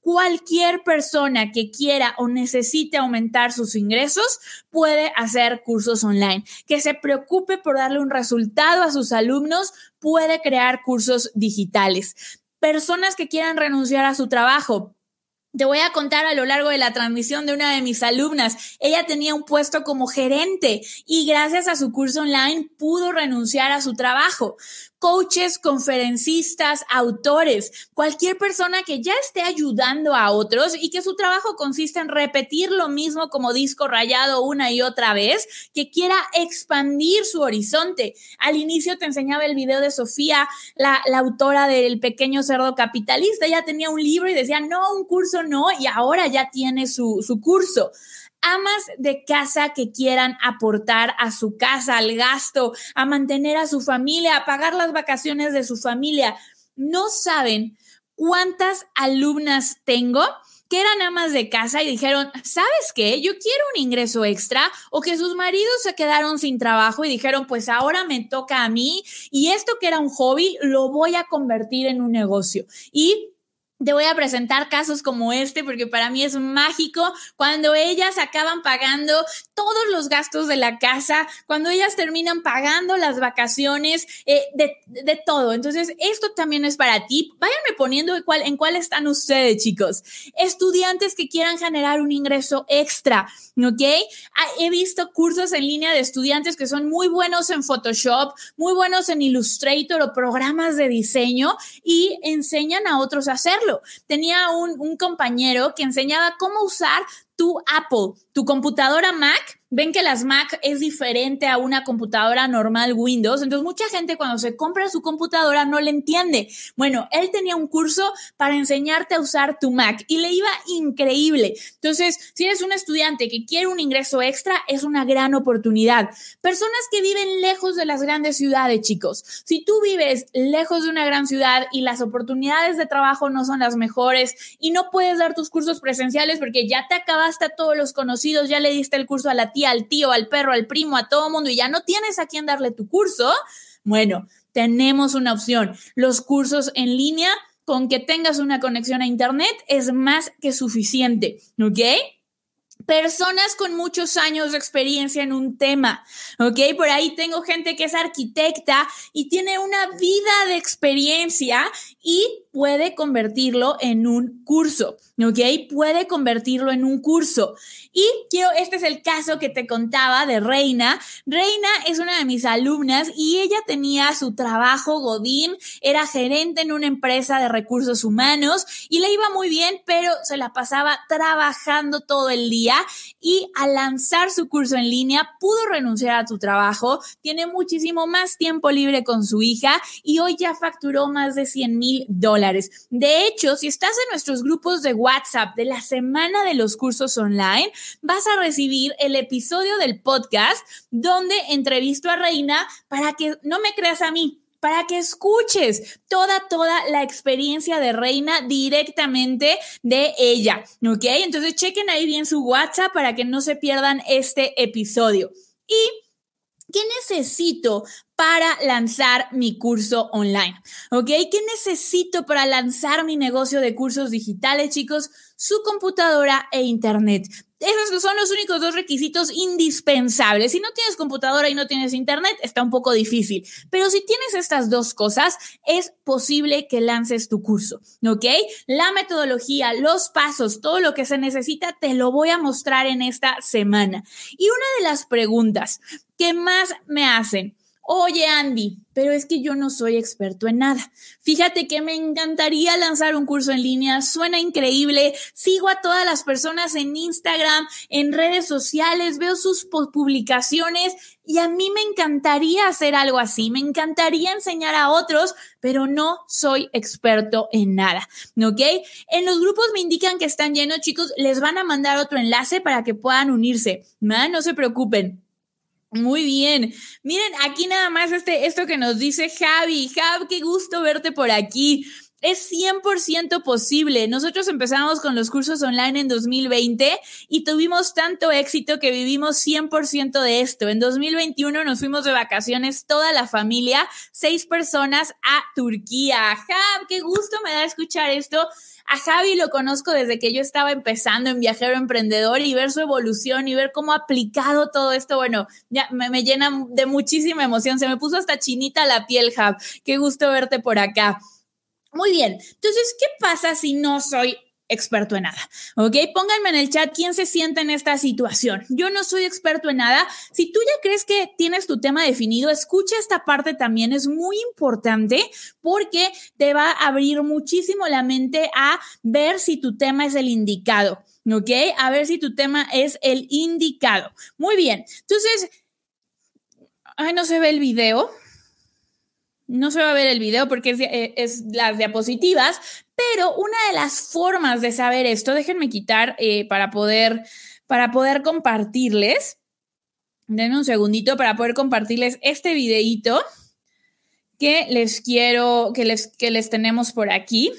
Cualquier persona que quiera o necesite aumentar sus ingresos puede hacer cursos online. Que se preocupe por darle un resultado a sus alumnos puede crear cursos digitales personas que quieran renunciar a su trabajo. Te voy a contar a lo largo de la transmisión de una de mis alumnas. Ella tenía un puesto como gerente y gracias a su curso online pudo renunciar a su trabajo coaches, conferencistas, autores, cualquier persona que ya esté ayudando a otros y que su trabajo consiste en repetir lo mismo como disco rayado una y otra vez, que quiera expandir su horizonte. Al inicio te enseñaba el video de Sofía, la, autora del pequeño cerdo capitalista, ella tenía un libro y decía, no, un curso no, y ahora ya tiene su, su curso amas de casa que quieran aportar a su casa, al gasto, a mantener a su familia, a pagar las vacaciones de su familia. No saben cuántas alumnas tengo que eran amas de casa y dijeron, ¿sabes qué? Yo quiero un ingreso extra o que sus maridos se quedaron sin trabajo y dijeron, pues ahora me toca a mí y esto que era un hobby lo voy a convertir en un negocio. Y te voy a presentar casos como este porque para mí es mágico cuando ellas acaban pagando todos los gastos de la casa, cuando ellas terminan pagando las vacaciones, eh, de, todo. Entonces, esto también es para ti. Váyanme poniendo en cuál, en cuál están ustedes, chicos. Estudiantes que quieran generar un ingreso extra, ¿ok? Ah, he visto cursos en línea de estudiantes que son muy buenos en Photoshop, muy buenos en Illustrator o programas de diseño y enseñan a otros a hacerlo. Tenía un, compañero que enseñaba cómo usar tu Apple, tu computadora Mac ven que las Mac es diferente a una computadora normal Windows. Entonces, mucha gente cuando se compra su computadora no le entiende. Bueno, él tenía un curso para enseñarte a usar tu Mac y le iba increíble. Entonces, si eres un estudiante que quiere un ingreso extra, es una gran oportunidad. Personas que viven lejos de las grandes ciudades, chicos. Si tú vives lejos de una gran ciudad y las oportunidades de trabajo no son las mejores y no puedes dar tus cursos presenciales porque ya te acabaste a todos los conocidos, ya le diste el curso a la tía, al tío, al perro, al primo, a todo mundo y ya no tienes a quién darle tu curso, bueno, tenemos una opción. Los cursos en línea, con que tengas una conexión a Internet, es más que suficiente, ¿ok? personas con muchos años de experiencia en un tema, ¿ok? Por ahí tengo gente que es arquitecta y tiene una vida de experiencia y puede convertirlo en un curso, ¿ok? Puede convertirlo en un curso. Y quiero, este es el caso que te contaba de Reina. Reina es una de mis alumnas y ella tenía su trabajo Godín, era gerente en una empresa de recursos humanos y le iba muy bien, pero se la pasaba trabajando todo el día y al lanzar su curso en línea pudo renunciar a su trabajo, tiene muchísimo más tiempo libre con su hija y hoy ya facturó más de 100 mil dólares. De hecho, si estás en nuestros grupos de WhatsApp de la semana de los cursos online, vas a recibir el episodio del podcast donde entrevisto a Reina para que no me creas a mí, para que escuches toda, toda la experiencia de Reina directamente de ella, ¿ok? Entonces chequen ahí bien su WhatsApp para que no se pierdan este episodio. Y ¿Qué necesito para lanzar mi curso online? ¿Ok? ¿Qué necesito para lanzar mi negocio de cursos digitales, chicos? Su computadora e internet. Esos son los únicos dos requisitos indispensables. Si no tienes computadora y no tienes internet, está un poco difícil. Pero si tienes estas dos cosas, es posible que lances tu curso, ¿ok? La metodología, los pasos, todo lo que se necesita, te lo voy a mostrar en esta semana. Y una de las preguntas que más me hacen, Oye, Andy, pero es que yo no soy experto en nada. Fíjate que me encantaría lanzar un curso en línea, suena increíble, sigo a todas las personas en Instagram, en redes sociales, veo sus publicaciones y a mí me encantaría hacer algo así, me encantaría enseñar a otros, pero no soy experto en nada, ¿ok? En los grupos me indican que están llenos, chicos, les van a mandar otro enlace para que puedan unirse, ¿no? No se preocupen. Muy bien. Miren, aquí nada más este, esto que nos dice Javi. Javi, qué gusto verte por aquí. Es 100% posible. Nosotros empezamos con los cursos online en 2020 y tuvimos tanto éxito que vivimos 100% de esto. En 2021 nos fuimos de vacaciones toda la familia, seis personas a Turquía. Javi, qué gusto me da escuchar esto. A Javi lo conozco desde que yo estaba empezando en Viajero Emprendedor y ver su evolución y ver cómo ha aplicado todo esto, bueno, ya me, me llena de muchísima emoción. Se me puso hasta chinita la piel, Jav. Qué gusto verte por acá. Muy bien, entonces, ¿qué pasa si no soy experto en nada. ¿Ok? Pónganme en el chat quién se siente en esta situación. Yo no soy experto en nada. Si tú ya crees que tienes tu tema definido, escucha esta parte también. Es muy importante porque te va a abrir muchísimo la mente a ver si tu tema es el indicado. ¿Ok? A ver si tu tema es el indicado. Muy bien. Entonces, ay, no se ve el video. No se va a ver el video porque es, eh, es, las diapositivas, pero una de las formas de saber esto, déjenme quitar eh, para, poder, para poder compartirles. Denme un segundito para poder compartirles este videito que les quiero, que les, que les tenemos por aquí.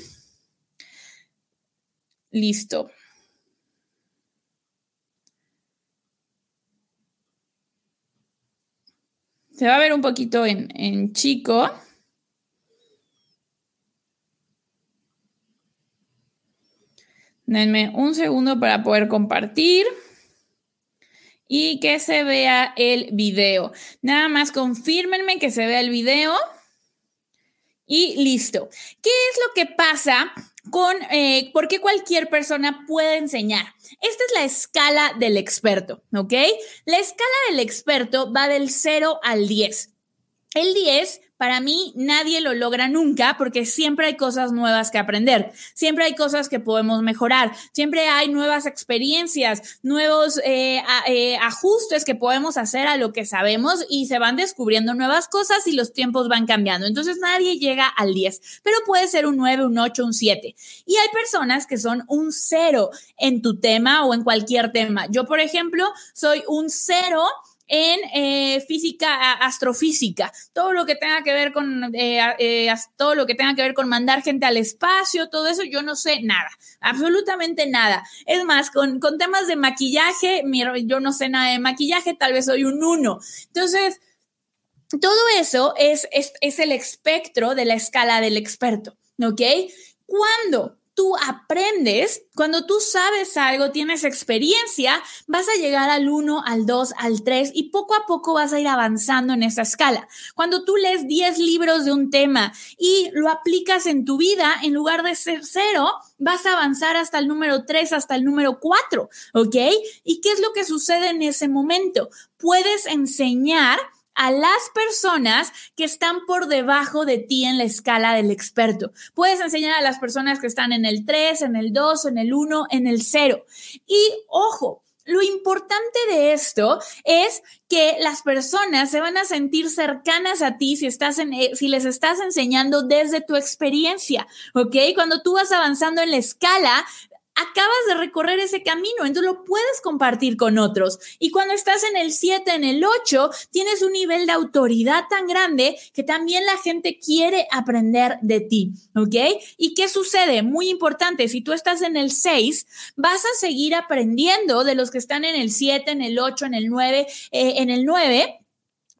Listo. Se va a ver un poquito en, en chico. Denme un segundo para poder compartir y que se vea el video. Nada más confírmenme que se vea el video y listo. ¿Qué es lo que pasa con eh, por qué cualquier persona puede enseñar? Esta es la escala del experto, ¿ok? La escala del experto va del 0 al 10. El 10 para mí nadie lo logra nunca porque siempre hay cosas nuevas que aprender, siempre hay cosas que podemos mejorar, siempre hay nuevas experiencias, nuevos eh, eh, ajustes que podemos hacer a lo que sabemos y se van descubriendo nuevas cosas y los tiempos van cambiando. Entonces nadie llega al 10, pero puede ser un 9, un 8, un 7. Y hay personas que son un 0 en tu tema o en cualquier tema. Yo, por ejemplo, soy un 0 en eh, física, astrofísica, todo lo que tenga que ver con eh, eh, todo lo que tenga que ver con mandar gente al espacio, todo eso, yo no sé nada, absolutamente nada. Es más, con, con temas de maquillaje, yo no sé nada de maquillaje, tal vez soy un uno. Entonces, todo eso es, es, es el espectro de la escala del experto, ¿ok? Cuando tú aprendes, cuando tú sabes algo, tienes experiencia, vas a llegar al 1, al 2, al 3 y poco a poco vas a ir avanzando en esa escala. Cuando tú lees 10 libros de un tema y lo aplicas en tu vida, en lugar de ser cero, vas a avanzar hasta el número 3, hasta el número 4, ¿ok? ¿Y qué es lo que sucede en ese momento? Puedes enseñar a las personas que están por debajo de ti en la escala del experto. Puedes enseñar a las personas que están en el 3, en el 2, en el 1, en el 0. Y ojo, lo importante de esto es que las personas se van a sentir cercanas a ti si estás en, eh, si les estás enseñando desde tu experiencia, ¿ok? Cuando tú vas avanzando en la escala, acabas de recorrer ese camino, entonces lo puedes compartir con otros. Y cuando estás en el 7, en el 8, tienes un nivel de autoridad tan grande que también la gente quiere aprender de ti, ¿ok? ¿Y qué sucede? Muy importante, si tú estás en el 6, vas a seguir aprendiendo de los que están en el 7, en el 8, en el 9, eh, en el 9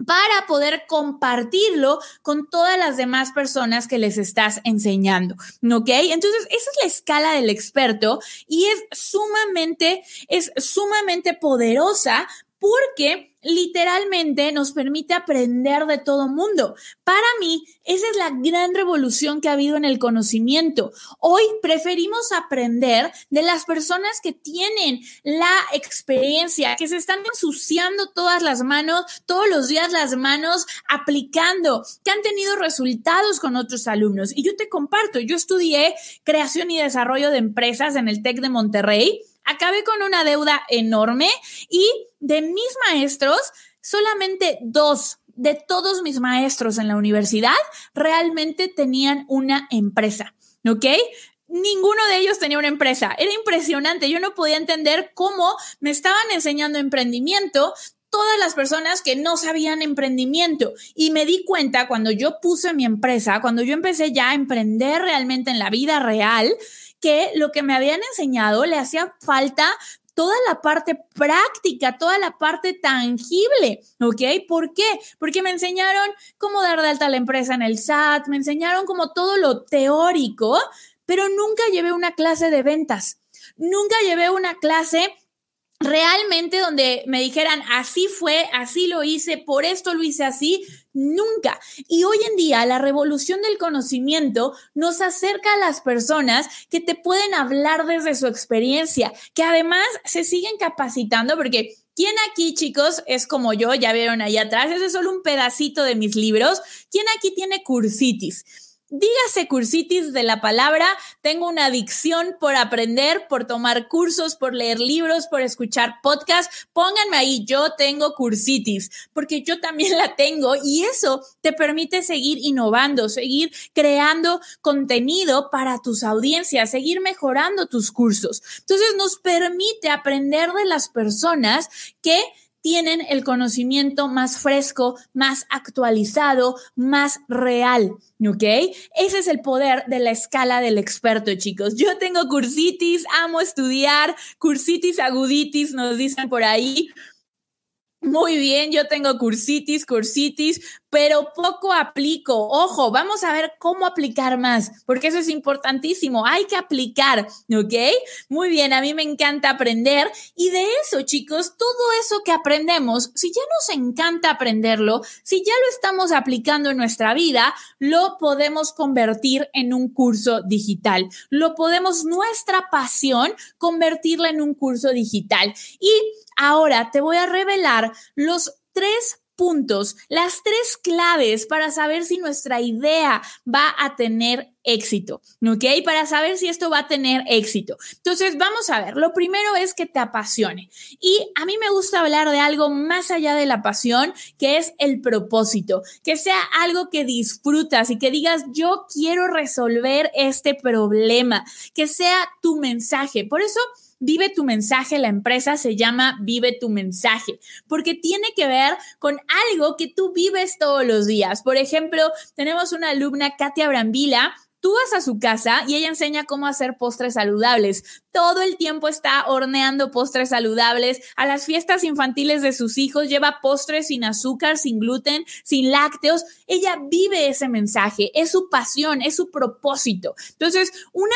para poder compartirlo con todas las demás personas que les estás enseñando, ¿ok? Entonces, esa es la escala del experto y es sumamente, es sumamente poderosa porque literalmente nos permite aprender de todo mundo. Para mí, esa es la gran revolución que ha habido en el conocimiento. Hoy preferimos aprender de las personas que tienen la experiencia, que se están ensuciando todas las manos, todos los días las manos, aplicando, que han tenido resultados con otros alumnos. Y yo te comparto, yo estudié creación y desarrollo de empresas en el TEC de Monterrey acabé con una deuda enorme y de mis maestros, solamente dos de todos mis maestros en la universidad realmente tenían una empresa, ¿ok? Ninguno de ellos tenía una empresa. Era impresionante. Yo no podía entender cómo me estaban enseñando emprendimiento todas las personas que no sabían emprendimiento. Y me di cuenta cuando yo puse mi empresa, cuando yo empecé ya a emprender realmente en la vida real, que lo que me habían enseñado le hacía falta toda la parte práctica, toda la parte tangible, ¿ok? ¿Por qué? Porque me enseñaron cómo dar de alta la empresa en el SAT, me enseñaron como todo lo teórico, pero nunca llevé una clase de ventas, nunca llevé una clase realmente donde me dijeran, así fue, así lo hice, por esto lo hice así, nunca. Y hoy en día la revolución del conocimiento nos acerca a las personas que te pueden hablar desde su experiencia, que además se siguen capacitando porque... ¿Quién aquí, chicos, es como yo? Ya vieron ahí atrás, ese es solo un pedacito de mis libros. ¿Quién aquí tiene cursitis? Dígase cursitis de la palabra, tengo una adicción por aprender, por tomar cursos, por leer libros, por escuchar podcasts. Pónganme ahí, yo tengo cursitis, porque yo también la tengo y eso te permite seguir innovando, seguir creando contenido para tus audiencias, seguir mejorando tus cursos. Entonces nos permite aprender de las personas que tienen el conocimiento más fresco, más actualizado, más real. ¿Ok? Ese es el poder de la escala del experto, chicos. Yo tengo cursitis, amo estudiar, cursitis aguditis, nos dicen por ahí. Muy bien, yo tengo cursitis, cursitis, pero poco aplico. Ojo, vamos a ver cómo aplicar más, porque eso es importantísimo. Hay que aplicar, ¿ok? Muy bien, a mí me encanta aprender y de eso, chicos, todo eso que aprendemos, si ya nos encanta aprenderlo, si ya lo estamos aplicando en nuestra vida, lo podemos convertir en un curso digital. Lo podemos, nuestra pasión, convertirla en un curso digital. Y Ahora te voy a revelar los tres puntos, las tres claves para saber si nuestra idea va a tener éxito, ¿ok? Para saber si esto va a tener éxito. Entonces, vamos a ver, lo primero es que te apasione. Y a mí me gusta hablar de algo más allá de la pasión, que es el propósito, que sea algo que disfrutas y que digas, yo quiero resolver este problema, que sea tu mensaje. Por eso... Vive tu mensaje, la empresa se llama Vive tu mensaje, porque tiene que ver con algo que tú vives todos los días. Por ejemplo, tenemos una alumna, Katia Brambila, Tú vas a su casa y ella enseña cómo hacer postres saludables. Todo el tiempo está horneando postres saludables. A las fiestas infantiles de sus hijos lleva postres sin azúcar, sin gluten, sin lácteos. Ella vive ese mensaje. Es su pasión, es su propósito. Entonces, una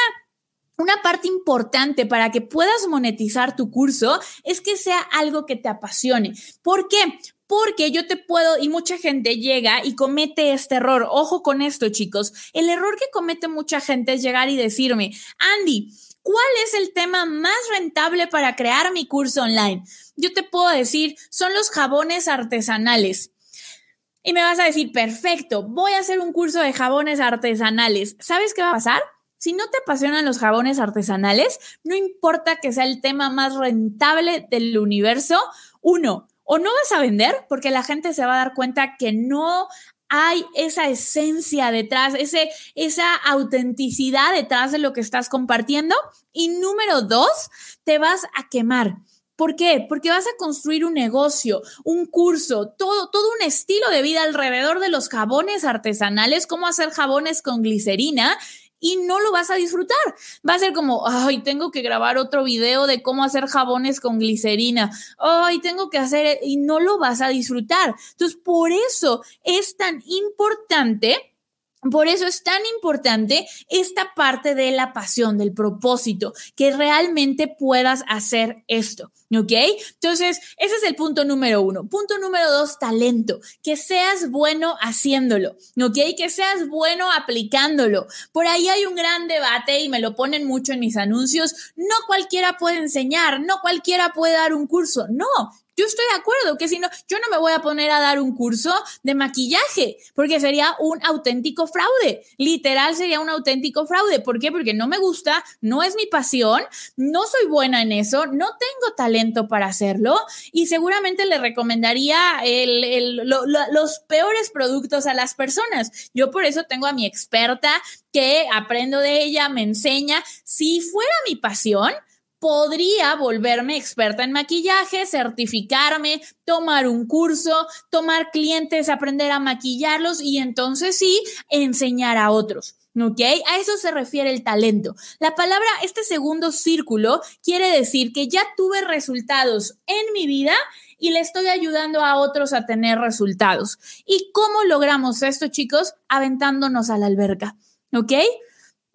una parte importante para que puedas monetizar tu curso es que sea algo que te apasione. ¿Por qué? Porque yo te puedo, y mucha gente llega y comete este error. Ojo con esto, chicos. El error que comete mucha gente es llegar y decirme, Andy, ¿cuál es el tema más rentable para crear mi curso online? Yo te puedo decir, son los jabones artesanales. Y me vas a decir, perfecto, voy a hacer un curso de jabones artesanales. ¿Sabes qué va a pasar? Si no te apasionan los jabones artesanales, no importa que sea el tema más rentable del universo, uno, o no vas a vender porque la gente se va a dar cuenta que no hay esa esencia detrás, ese, esa autenticidad detrás de lo que estás compartiendo. Y número dos, te vas a quemar. ¿Por qué? Porque vas a construir un negocio, un curso, todo, todo un estilo de vida alrededor de los jabones artesanales, cómo hacer jabones con glicerina y no lo vas a disfrutar. Va a ser como, ay, tengo que grabar otro video de cómo hacer jabones con glicerina. Ay, tengo que hacer, y no lo vas a disfrutar. Entonces, por eso es tan importante Por eso es tan importante esta parte de la pasión, del propósito, que realmente puedas hacer esto, ¿ok? Entonces, ese es el punto número uno. Punto número dos, talento, que seas bueno haciéndolo, ¿ok? Que seas bueno aplicándolo. Por ahí hay un gran debate y me lo ponen mucho en mis anuncios. No cualquiera puede enseñar, no cualquiera puede dar un curso, no. Yo estoy de acuerdo que si no, yo no me voy a poner a dar un curso de maquillaje porque sería un auténtico fraude. Literal sería un auténtico fraude. ¿Por qué? Porque no me gusta, no es mi pasión, no soy buena en eso, no tengo talento para hacerlo y seguramente le recomendaría los peores productos a las personas. Yo por eso tengo a mi experta que aprendo de ella, me enseña. Si fuera mi pasión, podría volverme experta en maquillaje, certificarme, tomar un curso, tomar clientes, aprender a maquillarlos y entonces sí, enseñar a otros. ¿Ok? A eso se refiere el talento. La palabra, este segundo círculo, quiere decir que ya tuve resultados en mi vida y le estoy ayudando a otros a tener resultados. ¿Y cómo logramos esto, chicos? Aventándonos a la alberca. ¿Ok?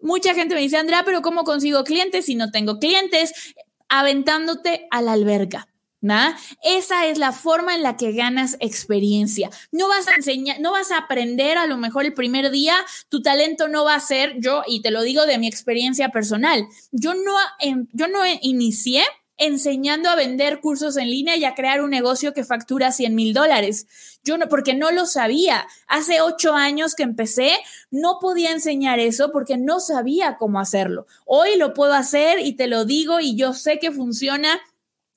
Mucha gente me dice, Andrea, pero ¿cómo consigo clientes si no tengo clientes? Aventándote a la alberca. ¿nah? Esa es la forma en la que ganas experiencia. No vas a enseñar, no vas a aprender a lo mejor el primer día, tu talento no va a ser yo, y te lo digo de mi experiencia personal, yo no, em, yo no inicié enseñando a vender cursos en línea y a crear un negocio que factura 100 mil dólares. Yo no, porque no lo sabía. Hace ocho años que empecé, no podía enseñar eso porque no sabía cómo hacerlo. Hoy lo puedo hacer y te lo digo y yo sé que funciona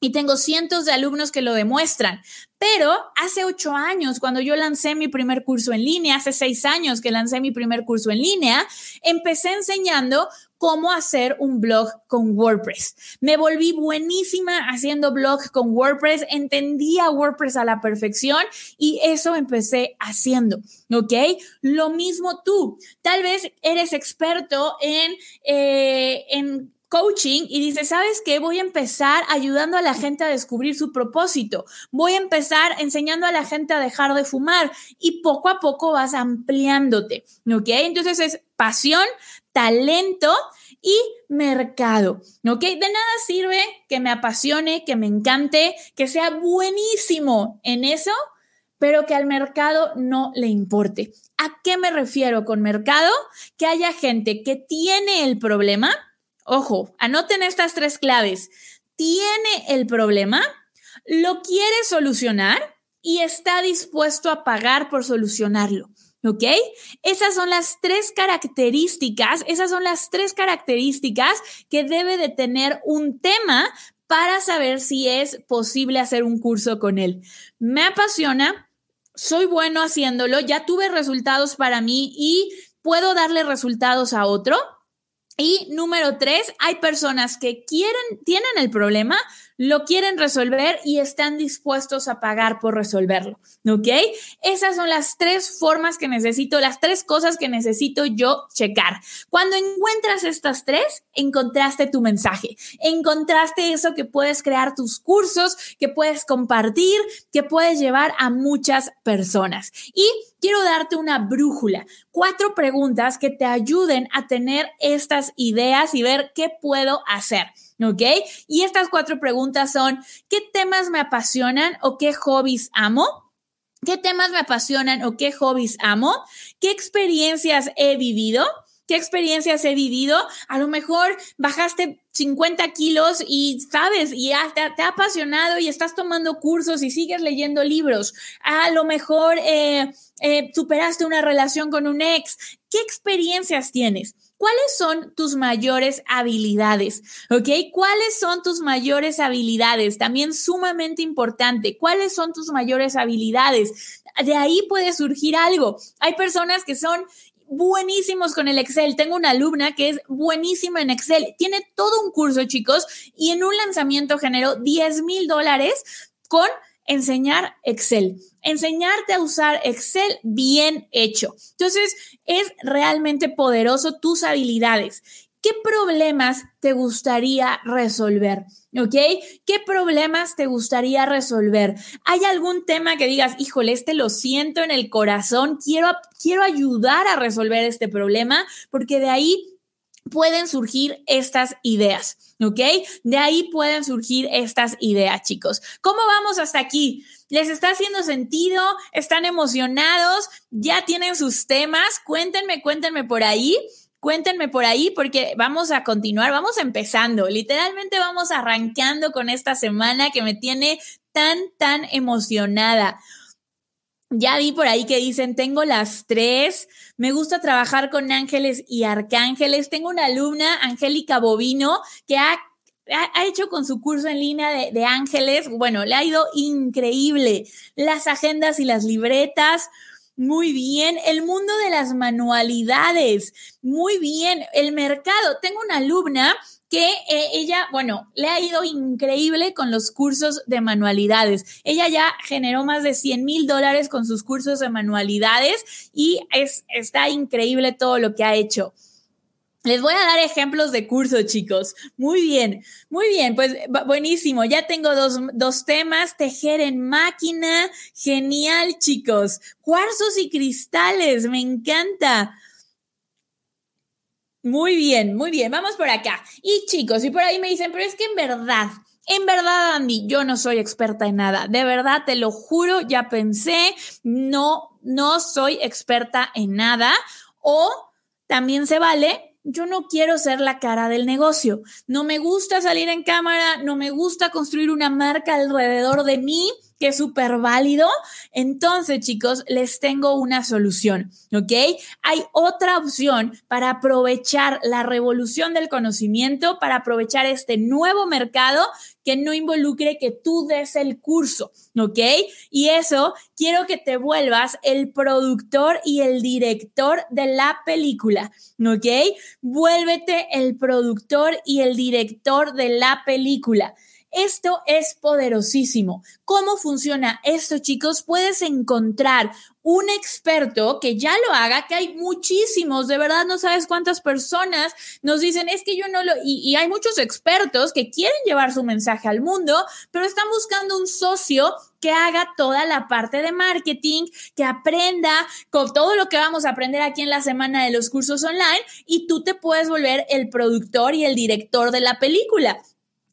y tengo cientos de alumnos que lo demuestran. Pero hace ocho años, cuando yo lancé mi primer curso en línea, hace seis años que lancé mi primer curso en línea, empecé enseñando cómo hacer un blog con WordPress. Me volví buenísima haciendo blog con WordPress, entendía WordPress a la perfección y eso empecé haciendo, ¿ok? Lo mismo tú, tal vez eres experto en, eh, en coaching y dice, ¿sabes qué? Voy a empezar ayudando a la gente a descubrir su propósito. Voy a empezar enseñando a la gente a dejar de fumar y poco a poco vas ampliándote, ¿ok? Entonces es pasión, talento y mercado, ¿ok? De nada sirve que me apasione, que me encante, que sea buenísimo en eso, pero que al mercado no le importe. ¿A qué me refiero con mercado? Que haya gente que tiene el problema, Ojo, anoten estas tres claves. Tiene el problema, lo quiere solucionar y está dispuesto a pagar por solucionarlo. ¿Ok? Esas son las tres características, esas son las tres características que debe de tener un tema para saber si es posible hacer un curso con él. Me apasiona, soy bueno haciéndolo, ya tuve resultados para mí y puedo darle resultados a otro. Y número tres, hay personas que quieren, tienen el problema, lo quieren resolver y están dispuestos a pagar por resolverlo. ¿Ok? Esas son las tres formas que necesito, las tres cosas que necesito yo checar. Cuando encuentras estas tres, encontraste tu mensaje, encontraste eso que puedes crear tus cursos, que puedes compartir, que puedes llevar a muchas personas. Y quiero darte una brújula, cuatro preguntas que te ayuden a tener estas ideas y ver qué puedo hacer. ¿Ok? Y estas cuatro preguntas son, ¿qué temas me apasionan o qué hobbies amo? ¿Qué temas me apasionan o qué hobbies amo? ¿Qué experiencias he vivido? ¿Qué experiencias he vivido? A lo mejor bajaste 50 kilos y sabes, y te, ha apasionado y estás tomando cursos y sigues leyendo libros. A lo mejor eh, eh, superaste una relación con un ex. ¿Qué experiencias tienes? ¿Cuáles son tus mayores habilidades? ¿Ok? ¿Cuáles son tus mayores habilidades? También sumamente importante. ¿Cuáles son tus mayores habilidades? De ahí puede surgir algo. Hay personas que son buenísimos con el Excel. Tengo una alumna que es buenísima en Excel. Tiene todo un curso, chicos, y en un lanzamiento generó 10 mil dólares con enseñar Excel, enseñarte a usar Excel bien hecho. Entonces, es realmente poderoso tus habilidades. ¿Qué ¿qué problemas te gustaría resolver? ¿Ok? ¿Qué problemas te gustaría resolver? ¿Hay algún tema que digas, híjole, este lo siento en el corazón, quiero, quiero ayudar a resolver este problema? Porque de ahí pueden surgir estas ideas, ¿ok? De ahí pueden surgir estas ideas, chicos. ¿Cómo vamos hasta aquí? ¿Les está haciendo sentido? ¿Están emocionados? ¿Ya tienen sus temas? Cuéntenme, cuéntenme por ahí. Cuéntenme por ahí porque vamos a continuar, vamos empezando, literalmente vamos arrancando con esta semana que me tiene tan, tan emocionada. Ya vi por ahí que dicen, tengo las tres, me gusta trabajar con ángeles y arcángeles. Tengo una alumna, Angélica Bovino, que ha, ha, hecho con su curso en línea de, de ángeles, bueno, le ha ido increíble. Las agendas y las libretas, muy bien. El mundo de las manualidades, muy bien. El mercado, tengo una alumna que eh, ella, bueno, le ha ido increíble con los cursos de manualidades. Ella ya generó más de 100 mil dólares con sus cursos de manualidades y es, está increíble todo lo que ha hecho. Les voy a dar ejemplos de cursos, chicos. Muy bien, muy bien, pues buenísimo. Ya tengo dos, dos temas, tejer en máquina. Genial, chicos. Cuarzos y cristales, me encanta. Muy bien, muy bien, vamos por acá. Y chicos, y por ahí me dicen, pero es que en verdad, en verdad, Andy, yo no soy experta en nada. De verdad, te lo juro, ya pensé, no, no soy experta en nada. O también se vale, yo no quiero ser la cara del negocio. No me gusta salir en cámara, no me gusta construir una marca alrededor de mí que es súper válido. Entonces, chicos, les tengo una solución, ¿ok? Hay otra opción para aprovechar la revolución del conocimiento, para aprovechar este nuevo mercado que no involucre que tú des el curso, ¿ok? Y eso quiero que te vuelvas el productor y el director de la película, ¿ok? Vuélvete el productor y el director de la película. Esto es poderosísimo. ¿Cómo funciona esto, chicos? Puedes encontrar un experto que ya lo haga, que hay muchísimos, de verdad no sabes cuántas personas nos dicen, es que yo no lo, y, hay muchos expertos que quieren llevar su mensaje al mundo, pero están buscando un socio que haga toda la parte de marketing, que aprenda con todo lo que vamos a aprender aquí en la semana de los cursos online y tú te puedes volver el productor y el director de la película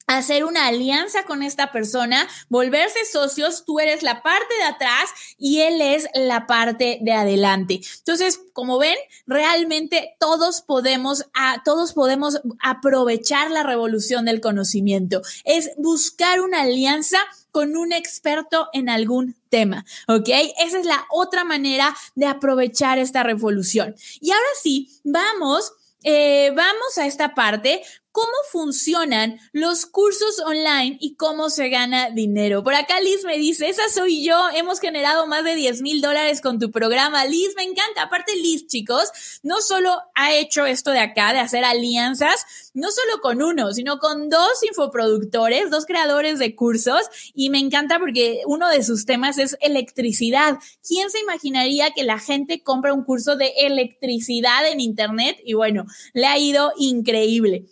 hacer una alianza con esta persona, volverse socios, tú eres la parte de atrás y él es la parte de adelante. Entonces, como ven, realmente todos podemos, todos podemos aprovechar la revolución del conocimiento. Es buscar una alianza con un experto en algún tema, ¿ok? Esa es la otra manera de aprovechar esta revolución. Y ahora sí, vamos eh, vamos a esta parte cómo funcionan los cursos online y cómo se gana dinero. Por acá Liz me dice, esa soy yo, hemos generado más de 10 mil dólares con tu programa. Liz, me encanta. Aparte, Liz, chicos, no solo ha hecho esto de acá, de hacer alianzas, no solo con uno, sino con dos infoproductores, dos creadores de cursos. Y me encanta porque uno de sus temas es electricidad. ¿Quién se imaginaría que la gente compra un curso de electricidad en Internet? Y bueno, le ha ido increíble.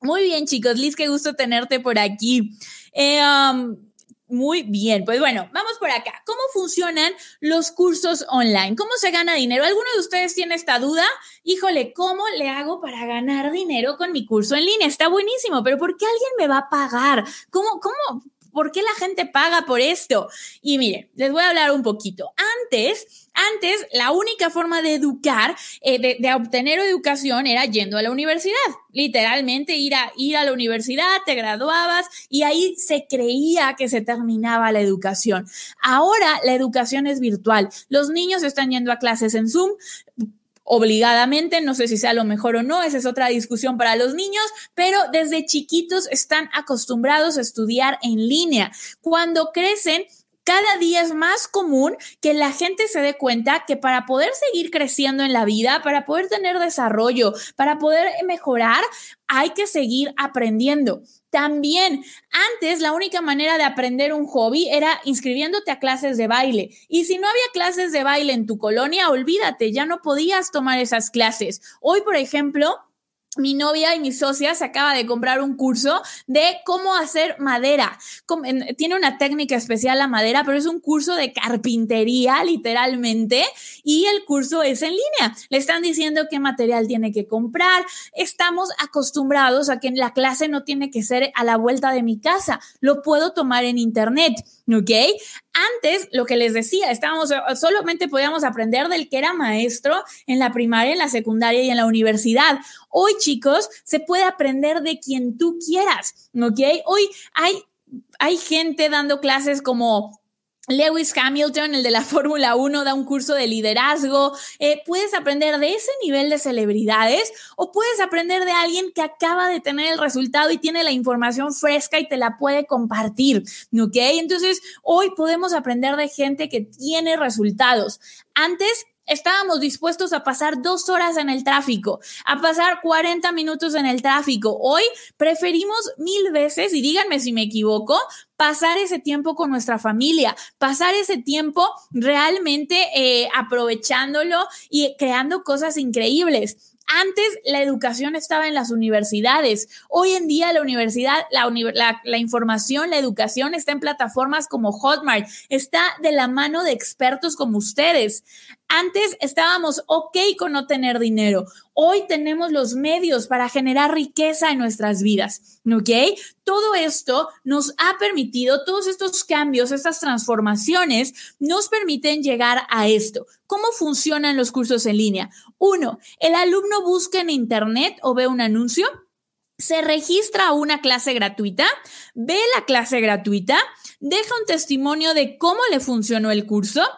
Muy bien, chicos. Liz, qué gusto tenerte por aquí. Eh, um, muy bien, pues bueno, vamos por acá. ¿Cómo funcionan los cursos online? ¿Cómo se gana dinero? ¿Alguno de ustedes tiene esta duda? Híjole, ¿cómo le hago para ganar dinero con mi curso en línea? Está buenísimo, pero ¿por qué alguien me va a pagar? ¿Cómo, cómo, ¿Por qué la gente paga por esto? Y miren, les voy a hablar un poquito. Antes, antes, la única forma de educar, eh, de, obtener educación era yendo a la universidad. Literalmente ir a, ir a la universidad, te graduabas y ahí se creía que se terminaba la educación. Ahora la educación es virtual. Los niños están yendo a clases en Zoom obligadamente, no sé si sea lo mejor o no, esa es otra discusión para los niños, pero desde chiquitos están acostumbrados a estudiar en línea. Cuando crecen, cada día es más común que la gente se dé cuenta que para poder seguir creciendo en la vida, para poder tener desarrollo, para poder mejorar, hay que seguir aprendiendo. También, antes la única manera de aprender un hobby era inscribiéndote a clases de baile. Y si no había clases de baile en tu colonia, olvídate, ya no podías tomar esas clases. Hoy, por ejemplo, mi novia y mi socia se acaba de comprar un curso de cómo hacer madera. Tiene una técnica especial la madera, pero es un curso de carpintería, literalmente, y el curso es en línea. Le están diciendo qué material tiene que comprar. Estamos acostumbrados a que la clase no tiene que ser a la vuelta de mi casa. Lo puedo tomar en internet, ¿ok? Antes, lo que les decía, estábamos, solamente podíamos aprender del que era maestro en la primaria, en la secundaria y en la universidad. Hoy, chicos, se puede aprender de quien tú quieras, ¿ok? Hoy hay, hay gente dando clases como Lewis Hamilton, el de la Fórmula 1, da un curso de liderazgo. Eh, puedes aprender de ese nivel de celebridades o puedes aprender de alguien que acaba de tener el resultado y tiene la información fresca y te la puede compartir. ¿Ok? Entonces, hoy podemos aprender de gente que tiene resultados. Antes estábamos dispuestos a pasar dos horas en el tráfico, a pasar 40 minutos en el tráfico. Hoy preferimos mil veces, y díganme si me equivoco, pasar ese tiempo con nuestra familia, pasar ese tiempo realmente eh, aprovechándolo y creando cosas increíbles. Antes la educación estaba en las universidades. Hoy en día la universidad, la, la, información, la educación está en plataformas como Hotmart, está de la mano de expertos como ustedes. Antes estábamos ok con no tener dinero. Hoy tenemos los medios para generar riqueza en nuestras vidas. ¿Ok? Todo esto nos ha permitido, todos estos cambios, estas transformaciones, nos permiten llegar a esto. ¿Cómo funcionan los cursos en línea? Uno, el alumno busca en Internet o ve un anuncio se registra a una clase gratuita, ve la clase gratuita, deja un testimonio de cómo le funcionó el curso,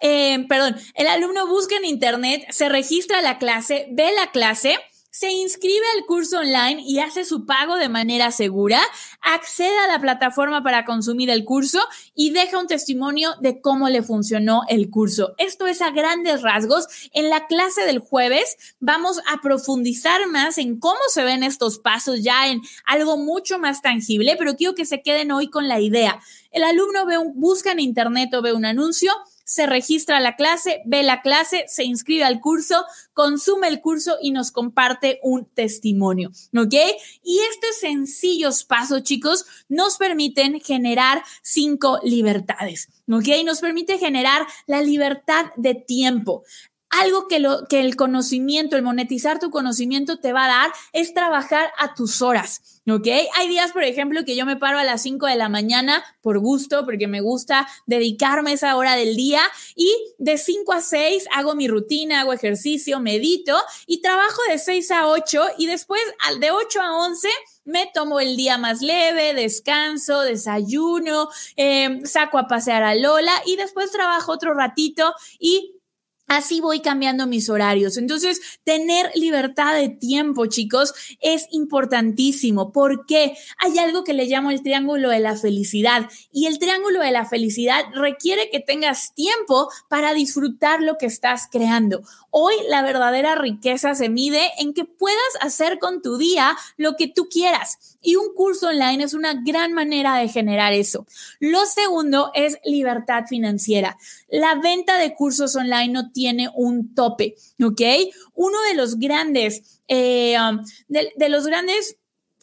eh, perdón, el alumno busca en Internet, se registra a la clase, ve la clase, se inscribe al curso online y hace su pago de manera segura, accede a la plataforma para consumir el curso y deja un testimonio de cómo le funcionó el curso. Esto es a grandes rasgos. En la clase del jueves vamos a profundizar más en cómo se ven estos pasos ya en algo mucho más tangible, pero quiero que se queden hoy con la idea. El alumno ve un, busca en internet o ve un anuncio, se registra a la clase, ve la clase, se inscribe al curso, consume el curso y nos comparte un testimonio, ¿ok? Y estos sencillos pasos, chicos, nos permiten generar cinco libertades, ¿ok? Nos permite generar la libertad de tiempo algo que, lo, que el conocimiento, el monetizar tu conocimiento te va a dar es trabajar a tus horas, ¿ok? Hay días, por ejemplo, que yo me paro a las 5 de la mañana por gusto, porque me gusta dedicarme esa hora del día y de 5 a 6 hago mi rutina, hago ejercicio, medito y trabajo de 6 a 8 y después de 8 a 11 me tomo el día más leve, descanso, desayuno, eh, saco a pasear a Lola y después trabajo otro ratito y Así voy cambiando mis horarios. Entonces, tener libertad de tiempo, chicos, es importantísimo porque hay algo que le llamo el triángulo de la felicidad y el triángulo de la felicidad requiere que tengas tiempo para disfrutar lo que estás creando. Hoy la verdadera riqueza se mide en que puedas hacer con tu día lo que tú quieras y un curso online es una gran manera de generar eso. Lo segundo es libertad financiera. La venta de cursos online no tiene un tope, ¿ok? Uno de los grandes, eh, um, de, los grandes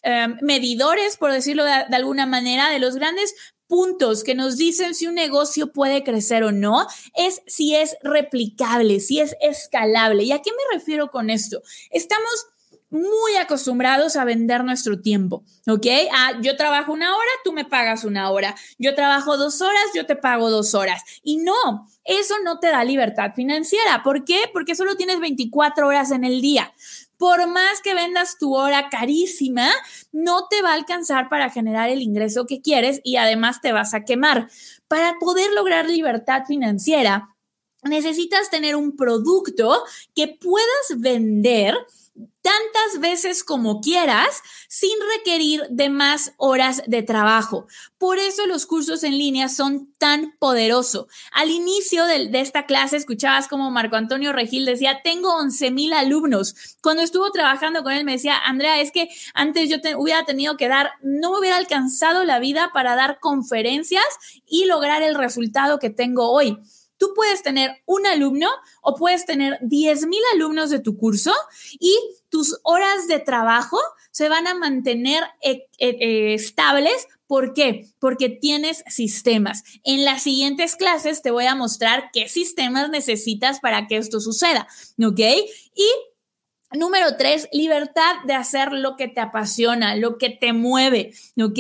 um, medidores, por decirlo de, alguna manera, de los grandes puntos que nos dicen si un negocio puede crecer o no, es si es replicable, si es escalable. ¿Y a qué me refiero con esto? Estamos muy acostumbrados a vender nuestro tiempo, ¿ok? Ah, yo trabajo una hora, tú me pagas una hora. Yo trabajo dos horas, yo te pago dos horas. Y no, eso no te da libertad financiera. ¿Por qué? Porque solo tienes 24 horas en el día. Por más que vendas tu hora carísima, no te va a alcanzar para generar el ingreso que quieres y además te vas a quemar. Para poder lograr libertad financiera, necesitas tener un producto que puedas vender tantas veces como quieras sin requerir de más horas de trabajo. Por eso los cursos en línea son tan poderosos. Al inicio de, esta clase escuchabas como Marco Antonio Regil decía, tengo 11 mil alumnos. Cuando estuvo trabajando con él me decía, Andrea, es que antes yo hubiera tenido que dar, no me hubiera alcanzado la vida para dar conferencias y lograr el resultado que tengo hoy. Tú puedes tener un alumno o puedes tener 10 mil alumnos de tu curso y tus horas de trabajo se van a mantener eh, eh, eh, estables. ¿Por qué? Porque tienes sistemas. En las siguientes clases te voy a mostrar qué sistemas necesitas para que esto suceda, ¿ok? Y Número tres, libertad de hacer lo que te apasiona, lo que te mueve, ¿ok?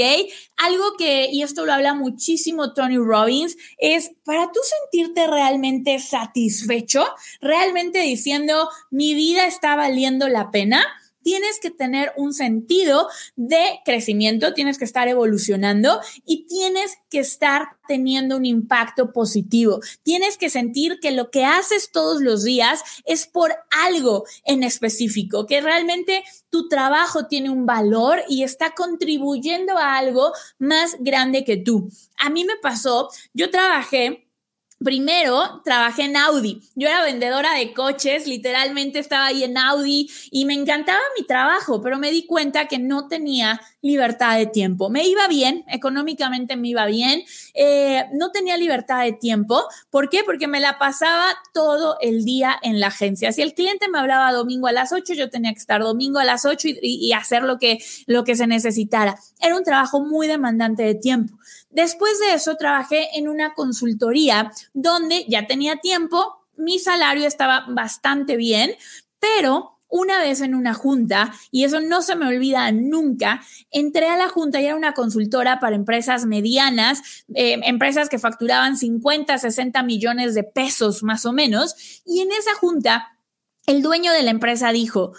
Algo que, y esto lo habla muchísimo Tony Robbins, es para tú sentirte realmente satisfecho, realmente diciendo, mi vida está valiendo la pena, tienes que tener un sentido de crecimiento, tienes que estar evolucionando y tienes que estar teniendo un impacto positivo. Tienes que sentir que lo que haces todos los días es por algo en específico, que realmente tu trabajo tiene un valor y está contribuyendo a algo más grande que tú. A mí me pasó, yo trabajé Primero, trabajé en Audi. Yo era vendedora de coches, literalmente estaba ahí en Audi y me encantaba mi trabajo, pero me di cuenta que no tenía libertad de tiempo. Me iba bien, económicamente me iba bien, eh, no tenía libertad de tiempo. ¿Por qué? Porque me la pasaba todo el día en la agencia. Si el cliente me hablaba domingo a las 8, yo tenía que estar domingo a las 8 y, y hacer lo que, lo que se necesitara. Era un trabajo muy demandante de tiempo. Después de eso, trabajé en una consultoría donde ya tenía tiempo, mi salario estaba bastante bien, pero una vez en una junta, y eso no se me olvida nunca, entré a la junta y era una consultora para empresas medianas, eh, empresas que facturaban 50, 60 millones de pesos más o menos, y en esa junta el dueño de la empresa dijo,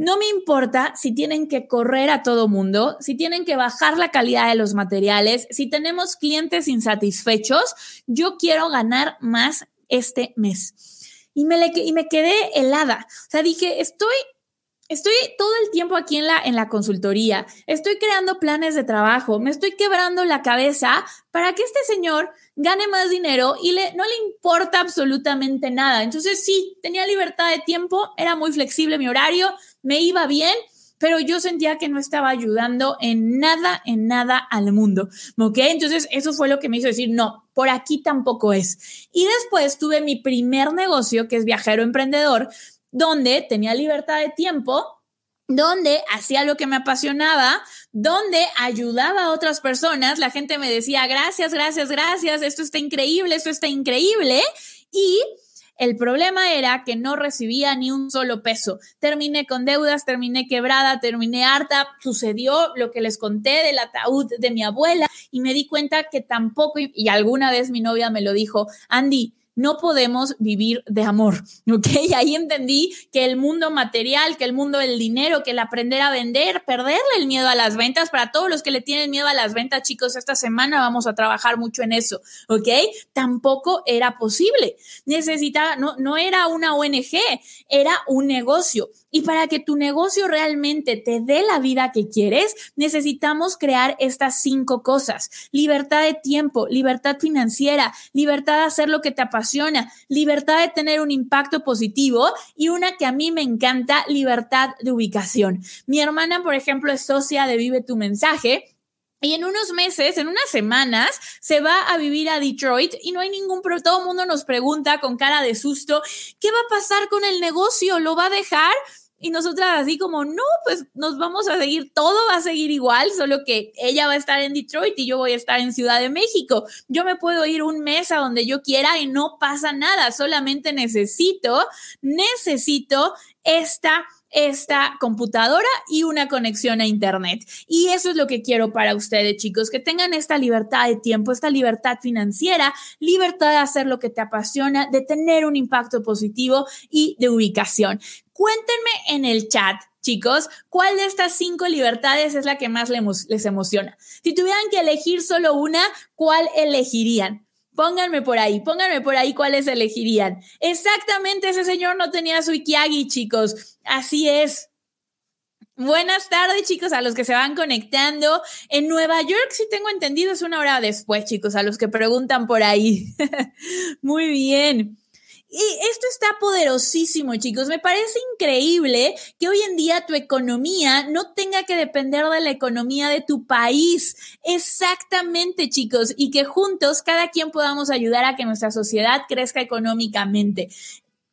no me importa si tienen que correr a todo mundo, si tienen que bajar la calidad de los materiales, si tenemos clientes insatisfechos, yo quiero ganar más este mes. Y me, quedé helada. O sea, dije, estoy Estoy todo el tiempo aquí en la, en la consultoría, estoy creando planes de trabajo, me estoy quebrando la cabeza para que este señor gane más dinero y le, no le importa absolutamente nada. Entonces sí, tenía libertad de tiempo, era muy flexible mi horario, me iba bien, pero yo sentía que no estaba ayudando en nada, en nada al mundo. ¿Ok? Entonces, eso fue lo que me hizo decir, no, por aquí tampoco es. Y después tuve mi primer negocio, que es viajero emprendedor, donde tenía libertad de tiempo, donde hacía lo que me apasionaba, donde ayudaba a otras personas. La gente me decía, gracias, gracias, gracias, esto está increíble, esto está increíble. Y el problema era que no recibía ni un solo peso. Terminé con deudas, terminé quebrada, terminé harta. Sucedió lo que les conté del ataúd de mi abuela y me di cuenta que tampoco, y alguna vez mi novia me lo dijo, Andy, no podemos vivir de amor, ¿ok? Y ahí entendí que el mundo material, que el mundo del dinero, que el aprender a vender, perderle el miedo a las ventas, para todos los que le tienen miedo a las ventas, chicos, esta semana vamos a trabajar mucho en eso, ¿ok? Tampoco era posible. Necesitaba, no, no era una ONG, era un negocio. Y para que tu negocio realmente te dé la vida que quieres, necesitamos crear estas cinco cosas. Libertad de tiempo, libertad financiera, libertad de hacer lo que te apasiona, libertad de tener un impacto positivo y una que a mí me encanta, libertad de ubicación. Mi hermana, por ejemplo, es socia de Vive tu mensaje y en unos meses, en unas semanas, se va a vivir a Detroit y no hay ningún, pero todo el mundo nos pregunta con cara de susto, ¿qué va a pasar con el negocio? ¿Lo va a dejar? Y nosotras así como, no, pues nos vamos a seguir, todo va a seguir igual, solo que ella va a estar en Detroit y yo voy a estar en Ciudad de México. Yo me puedo ir un mes a donde yo quiera y no pasa nada, solamente necesito, necesito esta esta computadora y una conexión a Internet. Y eso es lo que quiero para ustedes, chicos, que tengan esta libertad de tiempo, esta libertad financiera, libertad de hacer lo que te apasiona, de tener un impacto positivo y de ubicación. Cuéntenme en el chat, chicos, cuál de estas cinco libertades es la que más les emociona. Si tuvieran que elegir solo una, ¿cuál elegirían? Pónganme por ahí, pónganme por ahí cuáles elegirían. Exactamente, ese señor no tenía su Ikiagi, chicos. Así es. Buenas tardes, chicos, a los que se van conectando. En Nueva York, si tengo entendido, es una hora después, chicos, a los que preguntan por ahí. Muy bien. Y esto está poderosísimo, chicos. Me parece increíble que hoy en día tu economía no tenga que depender de la economía de tu país. Exactamente, chicos. Y que juntos cada quien podamos ayudar a que nuestra sociedad crezca económicamente.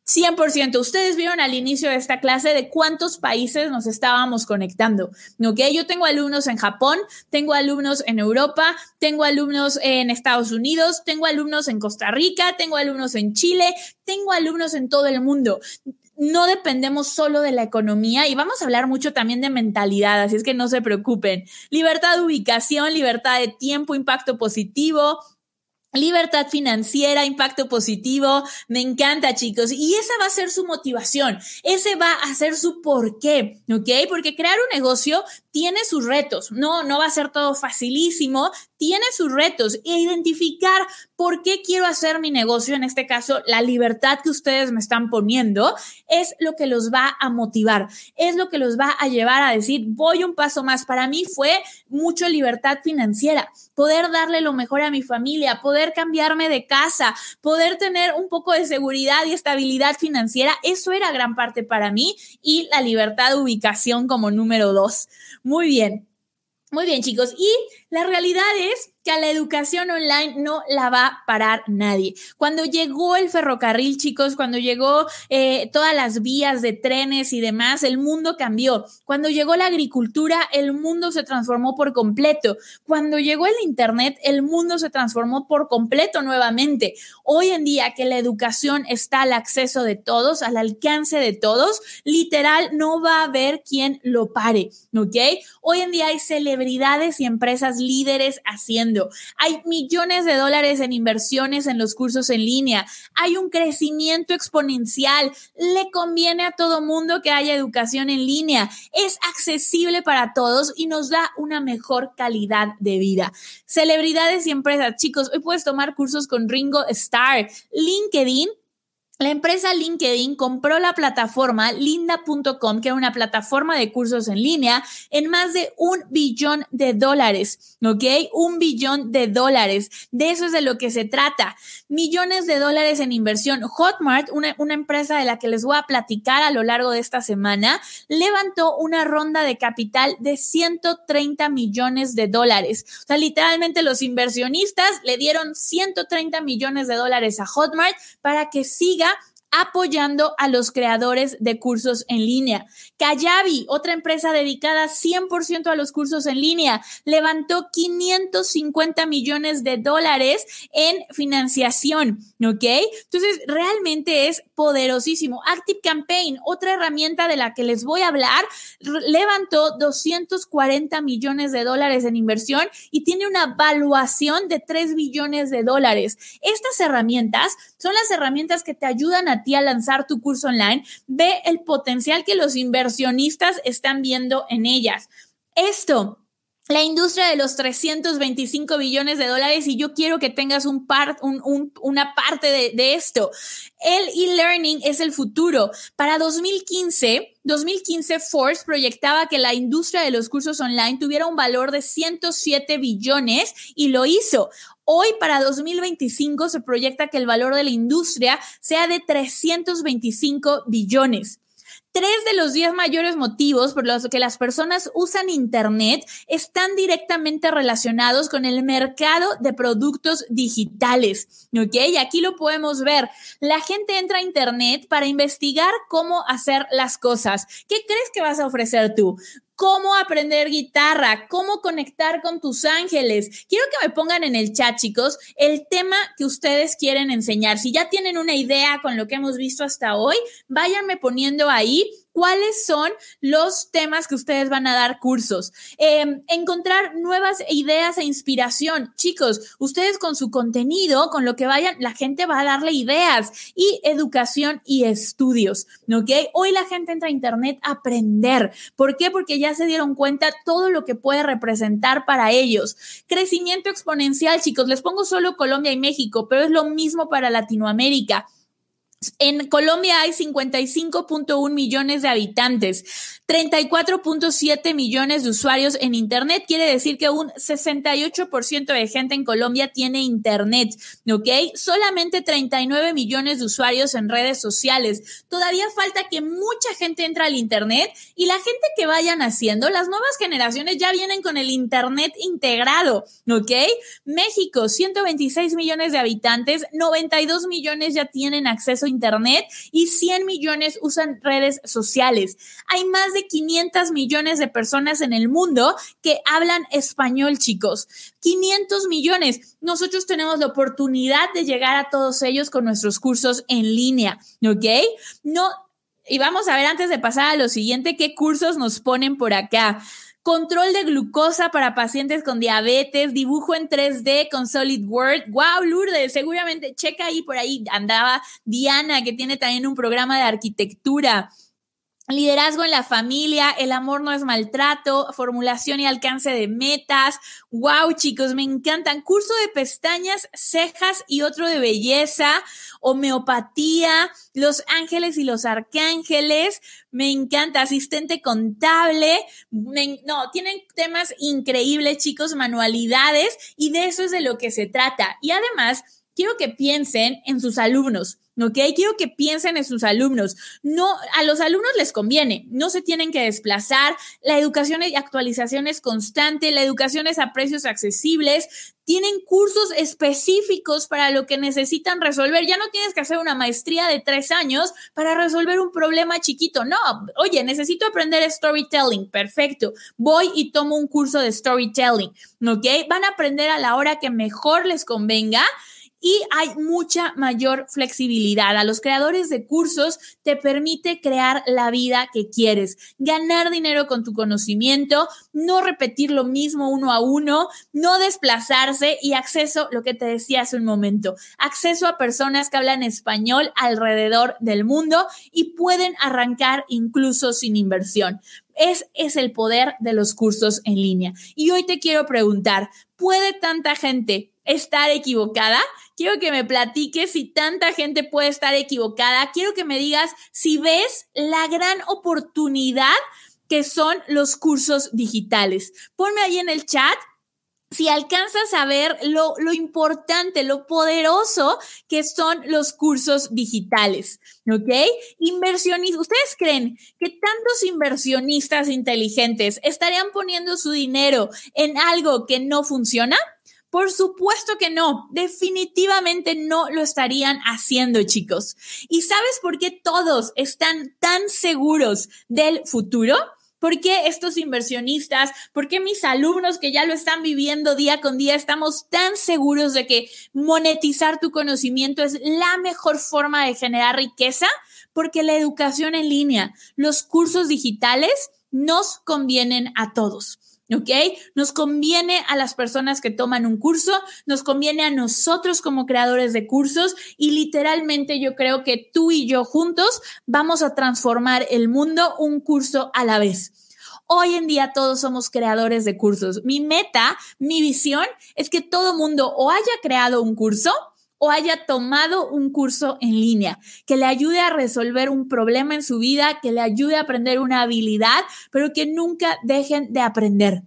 100%. Ustedes vieron al inicio de esta clase de cuántos países nos estábamos conectando. ¿Ok? Yo tengo alumnos en Japón, tengo alumnos en Europa, tengo alumnos en Estados Unidos, tengo alumnos en Costa Rica, tengo alumnos en Chile, tengo alumnos en todo el mundo no dependemos solo de la economía y vamos a hablar mucho también de mentalidad, así es que no se preocupen. Libertad de ubicación, libertad de tiempo, impacto positivo, Libertad financiera, impacto positivo, me encanta chicos. Y esa va a ser su motivación, ese va a ser su porqué, ¿ok? Porque crear un negocio tiene sus retos, no, no va a ser todo facilísimo, tiene sus retos. E identificar por qué quiero hacer mi negocio, en este caso, la libertad que ustedes me están poniendo, es lo que los va a motivar, es lo que los va a llevar a decir, voy un paso más. Para mí fue mucho libertad financiera, poder darle lo mejor a mi familia, poder cambiarme de casa, poder tener un poco de seguridad y estabilidad financiera, eso era gran parte para mí. Y la libertad de ubicación como número dos. Muy bien. Muy bien, chicos. Y la realidad es que la educación online no la va a parar nadie. Cuando llegó el ferrocarril, chicos, cuando llegó eh, todas las vías de trenes y demás, el mundo cambió. Cuando llegó la agricultura, el mundo se transformó por completo. Cuando llegó el Internet, el mundo se transformó por completo nuevamente. Hoy en día que la educación está al acceso de todos, al alcance de todos, literal no va a haber quien lo pare, ¿ok? Hoy en día hay celebridades y empresas líderes haciendo. Hay millones de dólares en inversiones en los cursos en línea. Hay un crecimiento exponencial. Le conviene a todo mundo que haya educación en línea. Es accesible para todos y nos da una mejor calidad de vida. Celebridades y empresas. Chicos, hoy puedes tomar cursos con Ringo Starr, LinkedIn la empresa LinkedIn compró la plataforma linda.com, que es una plataforma de cursos en línea, en más de un billón de dólares, ¿ok? Un billón de dólares. De eso es de lo que se trata. Millones de dólares en inversión. Hotmart, una, una empresa de la que les voy a platicar a lo largo de esta semana, levantó una ronda de capital de 130 millones de dólares. O sea, literalmente los inversionistas le dieron 130 millones de dólares a Hotmart para que siga apoyando a los creadores de cursos en línea. Kayabi, otra empresa dedicada 100% a los cursos en línea, levantó 550 millones de dólares en financiación, ¿ok? Entonces, realmente es poderosísimo. Active Campaign, otra herramienta de la que les voy a hablar, levantó 240 millones de dólares en inversión y tiene una valuación de 3 billones de dólares. Estas herramientas son las herramientas que te ayudan a ti a lanzar tu curso online, ve el potencial que los inversionistas están viendo en ellas. Esto la industria de los 325 billones de dólares y yo quiero que tengas un una parte de, de esto. El e-learning es el futuro. Para 2015, 2015 Forbes proyectaba que la industria de los cursos online tuviera un valor de 107 billones y lo hizo. Hoy para 2025 se proyecta que el valor de la industria sea de 325 billones. Tres de los diez mayores motivos por los que las personas usan Internet están directamente relacionados con el mercado de productos digitales. ¿Ok? Y aquí lo podemos ver. La gente entra a Internet para investigar cómo hacer las cosas. ¿Qué crees que vas a ofrecer tú? Cómo aprender guitarra, cómo conectar con tus ángeles. Quiero que me pongan en el chat, chicos, el tema que ustedes quieren enseñar. Si ya tienen una idea con lo que hemos visto hasta hoy, váyanme poniendo ahí cuáles son los temas que ustedes van a dar cursos. Em, encontrar nuevas ideas e inspiración. Chicos, ustedes con su contenido, con lo que vayan, la gente va a darle ideas y educación y estudios. ¿Ok? Hoy la gente entra a Internet a aprender. ¿Por qué? Porque ya se dieron cuenta todo lo que puede representar para ellos. Crecimiento exponencial, chicos. Les pongo solo Colombia y México, pero es lo mismo para Latinoamérica En Colombia hay 55.1 millones de habitantes, 34.7 millones de usuarios en Internet. Quiere decir que un 68% de gente en Colombia tiene Internet, ¿ok? Solamente 39 millones de usuarios en redes sociales. Todavía falta que mucha gente entre al Internet y la gente que vayan haciendo, las nuevas generaciones ya vienen con el Internet integrado, ¿ok? México, 126 millones de habitantes, 92 millones ya tienen acceso Internet y 100 millones usan redes sociales. Hay más de 500 millones de personas en el mundo que hablan español, chicos. 500 millones. Nosotros tenemos la oportunidad de llegar a todos ellos con nuestros cursos en línea, ¿ok? No, y vamos a ver antes de pasar a lo siguiente, qué cursos nos ponen por acá control de glucosa para pacientes con diabetes, dibujo en 3D con SolidWorks. ¡Wow, Lourdes! Seguramente checa ahí por ahí andaba Diana, que tiene también un programa de arquitectura. Liderazgo en la familia, el amor no es maltrato, formulación y alcance de metas. Wow, chicos, me encantan. Curso de pestañas, cejas y otro de belleza, homeopatía, los ángeles y los arcángeles. Me encanta. Asistente contable. no, tienen temas increíbles, chicos, manualidades y de eso es de lo que se trata. Y además, quiero que piensen en sus alumnos. ¿Ok? Quiero que piensen en sus alumnos. No, a los alumnos les conviene, no se tienen que desplazar, la educación y actualización es constante, la educación es a precios accesibles, tienen cursos específicos para lo que necesitan resolver. Ya no tienes que hacer una maestría de tres años para resolver un problema chiquito. No, oye, necesito aprender storytelling. Perfecto. Voy y tomo un curso de storytelling. ¿Ok? Van a aprender a la hora que mejor les convenga y hay mucha mayor flexibilidad. A los creadores de cursos te permite crear la vida que quieres, ganar dinero con tu conocimiento, no repetir lo mismo uno a uno, no desplazarse y acceso, lo que te decía hace un momento, acceso a personas que hablan español alrededor del mundo y pueden arrancar incluso sin inversión. Es, es el poder de los cursos en línea. Y hoy te quiero preguntar, ¿puede tanta gente estar equivocada? Quiero que me platiques si tanta gente puede estar equivocada. Quiero que me digas si ves la gran oportunidad que son los cursos digitales. Ponme ahí en el chat si alcanzas a ver lo, lo, importante, lo poderoso que son los cursos digitales, ¿ok? Inversionistas, ¿ustedes creen que tantos inversionistas inteligentes estarían poniendo su dinero en algo que no funciona? Por supuesto que no, definitivamente no lo estarían haciendo, chicos. ¿Y sabes por qué todos están tan seguros del futuro? ¿Por qué estos inversionistas, por qué mis alumnos que ya lo están viviendo día con día, estamos tan seguros de que monetizar tu conocimiento es la mejor forma de generar riqueza? Porque la educación en línea, los cursos digitales nos convienen a todos. ¿Ok? Nos conviene a las personas que toman un curso, nos conviene a nosotros como creadores de cursos y literalmente yo creo que tú y yo juntos vamos a transformar el mundo un curso a la vez. Hoy en día todos somos creadores de cursos. Mi meta, mi visión es que todo mundo o haya creado un curso o haya tomado un curso en línea que le ayude a resolver un problema en su vida, que le ayude a aprender una habilidad, pero que nunca dejen de aprender.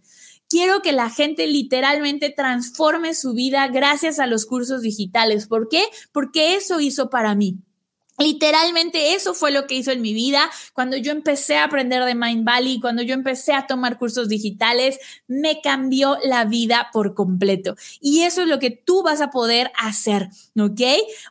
Quiero que la gente literalmente transforme su vida gracias a los cursos digitales. ¿Por qué? Porque eso hizo para mí. Literalmente eso fue lo que hizo en mi vida. Cuando yo empecé a aprender de Mind Valley, cuando yo empecé a tomar cursos digitales, me cambió la vida por completo. Y eso es lo que tú vas a poder hacer, ¿ok?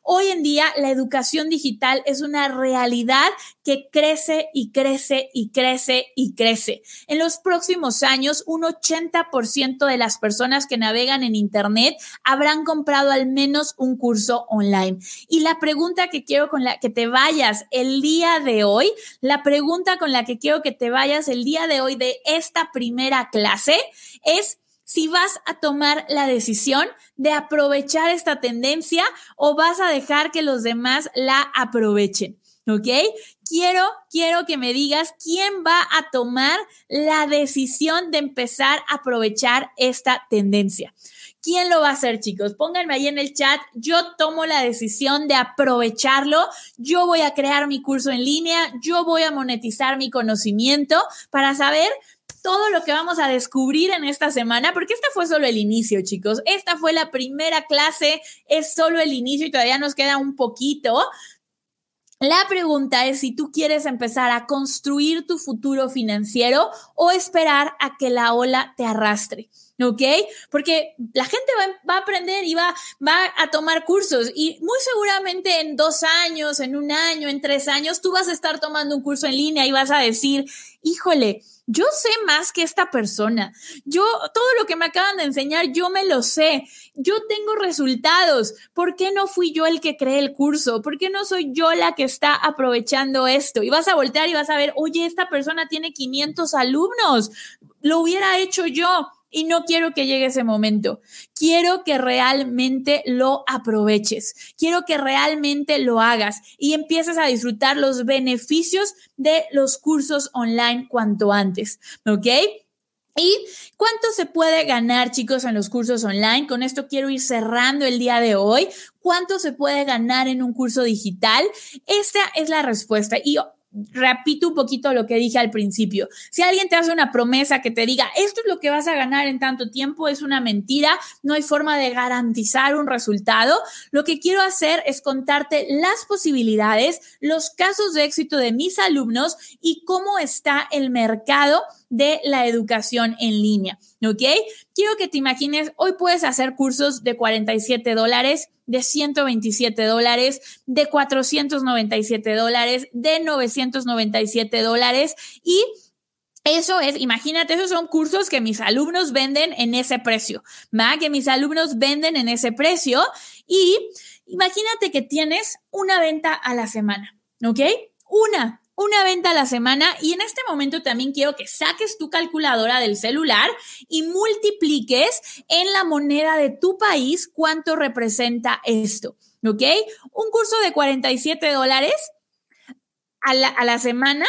Hoy en día la educación digital es una realidad que crece y crece y crece y crece. En los próximos años, un 80% de las personas que navegan en Internet habrán comprado al menos un curso online. Y la pregunta que quiero con la que te vayas el día de hoy, la pregunta con la que quiero que te vayas el día de hoy de esta primera clase es si vas a tomar la decisión de aprovechar esta tendencia o vas a dejar que los demás la aprovechen. ¿Ok? Quiero, quiero que me digas quién va a tomar la decisión de empezar a aprovechar esta tendencia. ¿Quién lo va a hacer, chicos? Pónganme ahí en el chat. Yo tomo la decisión de aprovecharlo. Yo voy a crear mi curso en línea. Yo voy a monetizar mi conocimiento para saber todo lo que vamos a descubrir en esta semana, porque esta fue solo el inicio, chicos. Esta fue la primera clase, es solo el inicio y todavía nos queda un poquito. La pregunta es si tú quieres empezar a construir tu futuro financiero o esperar a que la ola te arrastre. ¿ok? Porque la gente va, a aprender y va, va a tomar cursos y muy seguramente en dos años, en un año, en tres años, tú vas a estar tomando un curso en línea y vas a decir, híjole, yo sé más que esta persona. Yo, todo lo que me acaban de enseñar, yo me lo sé. Yo tengo resultados. ¿Por qué no fui yo el que creé el curso? ¿Por qué no soy yo la que está aprovechando esto? Y vas a voltear y vas a ver, oye, esta persona tiene 500 alumnos. Lo hubiera hecho yo y no quiero que llegue ese momento. Quiero que realmente lo aproveches. Quiero que realmente lo hagas y empieces a disfrutar los beneficios de los cursos online cuanto antes. ¿Ok? ¿Y cuánto se puede ganar, chicos, en los cursos online? Con esto quiero ir cerrando el día de hoy. ¿Cuánto se puede ganar en un curso digital? Esta es la respuesta. Y repito un poquito lo que dije al principio. Si alguien te hace una promesa que te diga, esto es lo que vas a ganar en tanto tiempo, es una mentira, no hay forma de garantizar un resultado. Lo que quiero hacer es contarte las posibilidades, los casos de éxito de mis alumnos y cómo está el mercado de la educación en línea. ¿Ok? Quiero que te imagines, hoy puedes hacer cursos de 47 dólares de 127 dólares, de 497 dólares, de 997 dólares y eso es, imagínate, esos son cursos que mis alumnos venden en ese precio, ¿va? Que mis alumnos venden en ese precio y imagínate que tienes una venta a la semana, ¿ok? Una, una venta a la semana y en este momento también quiero que saques tu calculadora del celular y multipliques en la moneda de tu país cuánto representa esto, ¿ok? Un curso de 47 dólares a la, a la semana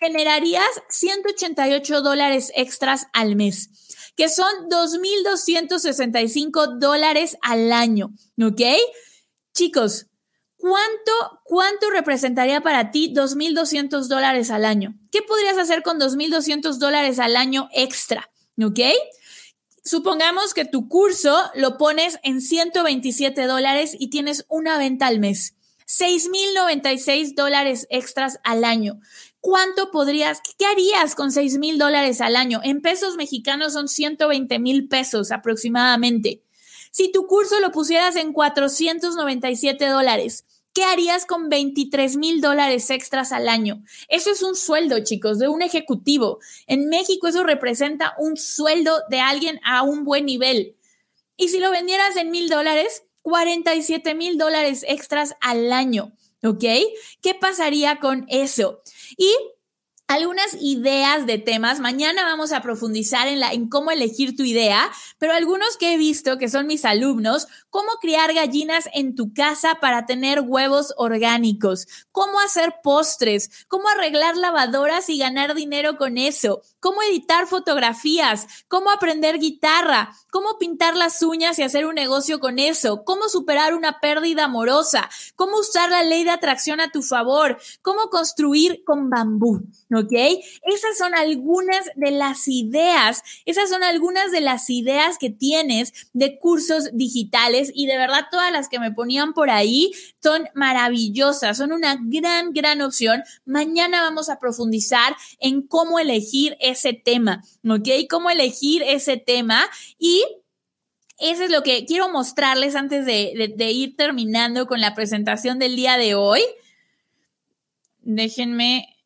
generarías 188 dólares extras al mes, que son 2.265 dólares al año, ¿ok? Chicos, ¿Cuánto, ¿Cuánto representaría para ti 2.200 dólares al año? ¿Qué podrías hacer con 2.200 dólares al año extra? ¿Ok? Supongamos que tu curso lo pones en 127 dólares y tienes una venta al mes. 6.096 dólares extras al año. ¿Cuánto podrías, qué harías con 6.000 dólares al año? En pesos mexicanos son 120 mil pesos aproximadamente. Si tu curso lo pusieras en 497 dólares, ¿Qué harías con 23 mil dólares extras al año? Eso es un sueldo, chicos, de un ejecutivo. En México eso representa un sueldo de alguien a un buen nivel. Y si lo vendieras en mil dólares, 47 mil dólares extras al año, ¿ok? ¿Qué pasaría con eso? Y algunas ideas de temas. Mañana vamos a profundizar en, cómo elegir tu idea, pero algunos que he visto que son mis alumnos, cómo criar gallinas en tu casa para tener huevos orgánicos, cómo hacer postres, cómo arreglar lavadoras y ganar dinero con eso, cómo editar fotografías, cómo aprender guitarra, cómo pintar las uñas y hacer un negocio con eso, cómo superar una pérdida amorosa, cómo usar la ley de atracción a tu favor, cómo construir con bambú. ¿Ok? Esas son algunas de las ideas, esas son algunas de las ideas que tienes de cursos digitales y de verdad todas las que me ponían por ahí son maravillosas, son una gran, gran opción. Mañana vamos a profundizar en cómo elegir ese tema, ¿ok? Cómo elegir ese tema y eso es lo que quiero mostrarles antes de, de, ir terminando con la presentación del día de hoy. Déjenme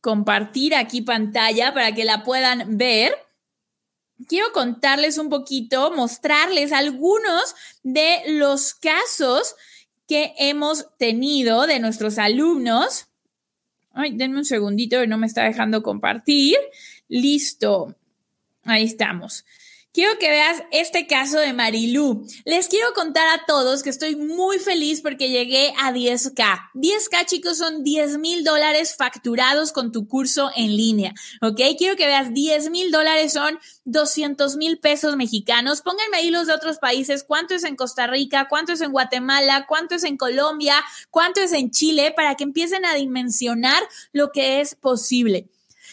compartir aquí pantalla para que la puedan ver. Quiero contarles un poquito, mostrarles algunos de los casos que hemos tenido de nuestros alumnos. Ay, denme un segundito, no me está dejando compartir. Listo. Ahí estamos. Quiero que veas este caso de Marilú. Les quiero contar a todos que estoy muy feliz porque llegué a 10K. 10K, chicos, son 10 mil dólares facturados con tu curso en línea. ¿Ok? Quiero que veas 10 mil dólares son 200 mil pesos mexicanos. Pónganme ahí los de otros países. ¿Cuánto es en Costa Rica? ¿Cuánto es en Guatemala? ¿Cuánto es en Colombia? ¿Cuánto es en Chile? Para que empiecen a dimensionar lo que es posible.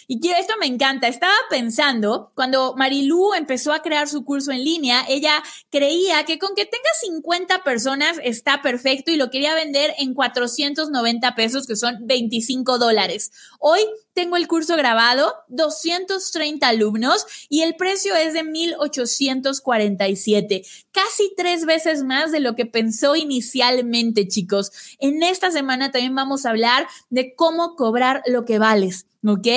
Y esto me encanta. Estaba pensando, cuando Marilú empezó a crear su curso en línea, ella creía que con que tenga 50 personas está perfecto y lo quería vender en 490 pesos, que son 25 dólares. Hoy tengo el curso grabado, 230 alumnos y el precio es de 1847, casi tres veces más de lo que pensó inicialmente, chicos. En esta semana también vamos a hablar de cómo cobrar lo que vales. ¿Ok?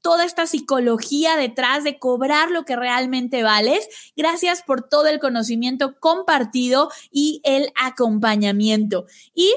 Toda esta psicología detrás de cobrar lo que realmente vales. Gracias por todo el conocimiento compartido y el acompañamiento. Y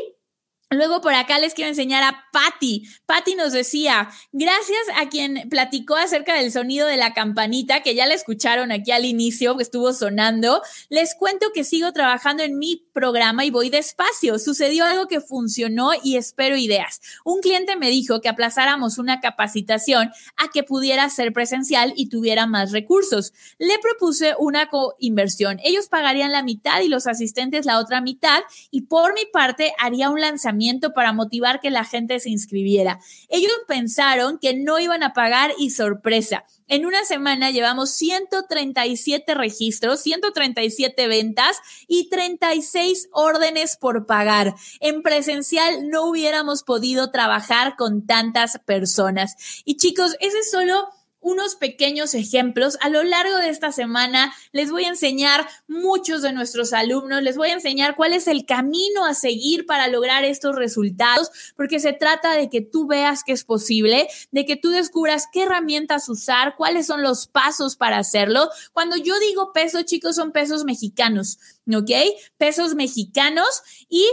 Luego por acá les quiero enseñar a Patty. Patty nos decía, gracias a quien platicó acerca del sonido de la campanita, que ya la escucharon aquí al inicio, que estuvo sonando, les cuento que sigo trabajando en mi programa y voy despacio. Sucedió algo que funcionó y espero ideas. Un cliente me dijo que aplazáramos una capacitación a que pudiera ser presencial y tuviera más recursos. Le propuse una coinversión. Ellos pagarían la mitad y los asistentes la otra mitad y por mi parte haría un lanzamiento para motivar que la gente se inscribiera. Ellos pensaron que no iban a pagar y sorpresa. En una semana llevamos 137 registros, 137 ventas y 36 órdenes por pagar. En presencial no hubiéramos podido trabajar con tantas personas. Y chicos, ese es solo unos pequeños ejemplos. A lo largo de esta semana les voy a enseñar muchos de nuestros alumnos, les voy a enseñar cuál es el camino a seguir para lograr estos resultados, porque se trata de que tú veas que es posible, de que tú descubras qué herramientas usar, cuáles son los pasos para hacerlo. Cuando yo digo pesos, chicos, son pesos mexicanos, ¿ok? Pesos mexicanos y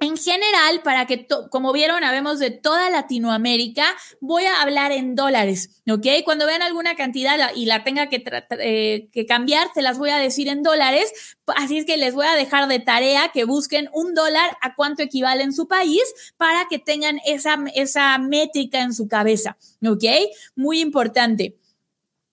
en general, para que, como vieron, habemos de toda Latinoamérica, voy a hablar en dólares, ¿ok? Cuando vean alguna cantidad y la tenga que, eh, que cambiar, se las voy a decir en dólares. Así es que les voy a dejar de tarea que busquen un dólar a cuánto equivale en su país para que tengan esa, esa métrica en su cabeza, ¿ok? Muy importante.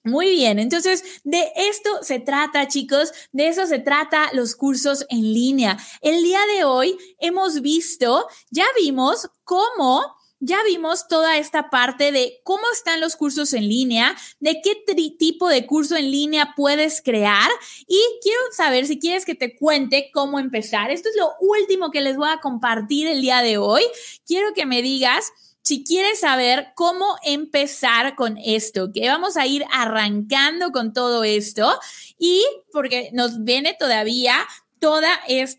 Muy bien, entonces de esto se trata, chicos, de eso se trata los cursos en línea. El día de hoy hemos visto, ya vimos cómo ya vimos toda esta parte de cómo están los cursos en línea, de qué tipo de curso en línea puedes crear y quiero saber si quieres que te cuente cómo empezar. Esto es lo último que les voy a compartir el día de hoy. Quiero que me digas si quieres saber cómo empezar con esto, que vamos a ir arrancando con todo esto y porque nos viene todavía toda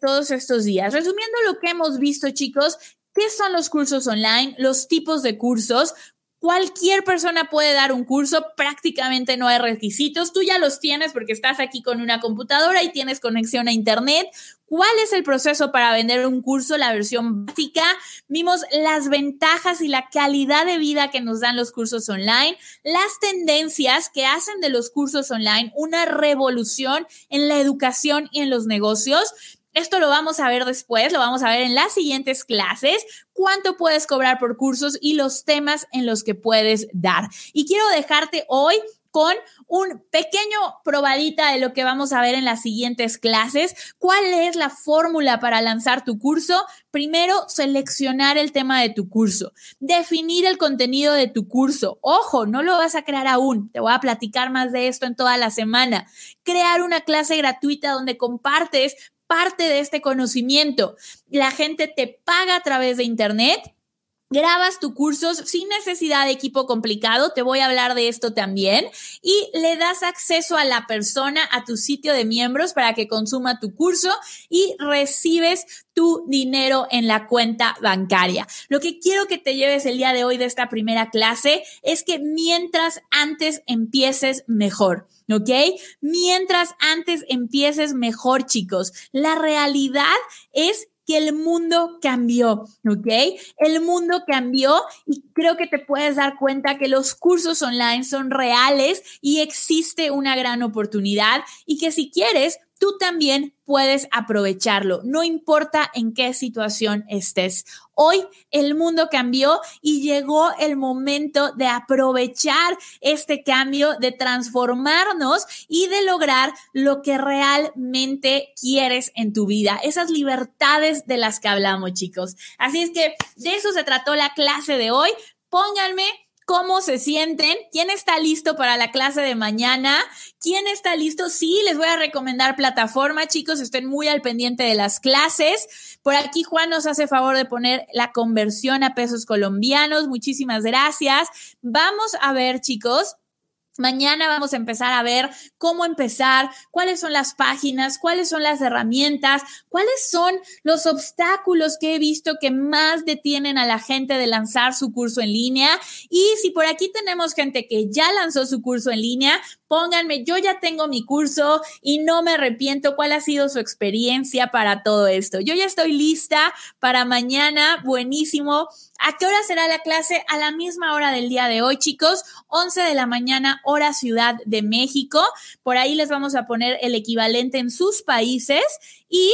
todos estos días. Resumiendo lo que hemos visto, chicos, ¿qué son los cursos online? Los tipos de cursos, Cualquier persona puede dar un curso, prácticamente no hay requisitos. Tú ya los tienes porque estás aquí con una computadora y tienes conexión a Internet. ¿Cuál es el proceso para vender un curso? La versión básica. Vimos las ventajas y la calidad de vida que nos dan los cursos online, las tendencias que hacen de los cursos online una revolución en la educación y en los negocios. Esto lo vamos a ver después, lo vamos a ver en las siguientes clases, cuánto puedes cobrar por cursos y los temas en los que puedes dar. Y quiero dejarte hoy con un pequeño probadita de lo que vamos a ver en las siguientes clases. ¿Cuál es la fórmula para lanzar tu curso? Primero, seleccionar el tema de tu curso, definir el contenido de tu curso. Ojo, no lo vas a crear aún. Te voy a platicar más de esto en toda la semana. Crear una clase gratuita donde compartes parte de este conocimiento. La gente te paga a través de Internet grabas tu cursos sin necesidad de equipo complicado, te voy a hablar de esto también, y le das acceso a la persona a tu sitio de miembros para que consuma tu curso y recibes tu dinero en la cuenta bancaria. Lo que quiero que te lleves el día de hoy de esta primera clase es que mientras antes empieces mejor. ¿ok? Mientras antes empieces mejor, chicos. La realidad es que el mundo cambió, ¿ok? El mundo cambió y creo que te puedes dar cuenta que los cursos online son reales y existe una gran oportunidad y que si quieres, tú también puedes aprovecharlo, no importa en qué situación estés. Hoy el mundo cambió y llegó el momento de aprovechar este cambio, de transformarnos y de lograr lo que realmente quieres en tu vida, esas libertades de las que hablamos, chicos. Así es que de eso se trató la clase de hoy. Pónganme cómo se sienten, quién está listo para la clase de mañana, quién está listo. Sí, les voy a recomendar plataforma, chicos, estén muy al pendiente de las clases. Por aquí Juan nos hace favor de poner la conversión a pesos colombianos. Muchísimas gracias. Vamos a ver, chicos. Mañana vamos a empezar a ver cómo empezar, cuáles son las páginas, cuáles son las herramientas, cuáles son los obstáculos que he visto que más detienen a la gente de lanzar su curso en línea. Y si por aquí tenemos gente que ya lanzó su curso en línea, pónganme, yo ya tengo mi curso y no me arrepiento. ¿Cuál ha sido su experiencia para todo esto? Yo ya estoy lista para mañana. Buenísimo. ¿A qué hora será la clase? A la misma hora del día de hoy, chicos. 11 de la mañana, hora Ciudad de México. Por ahí les vamos a poner el equivalente en sus países y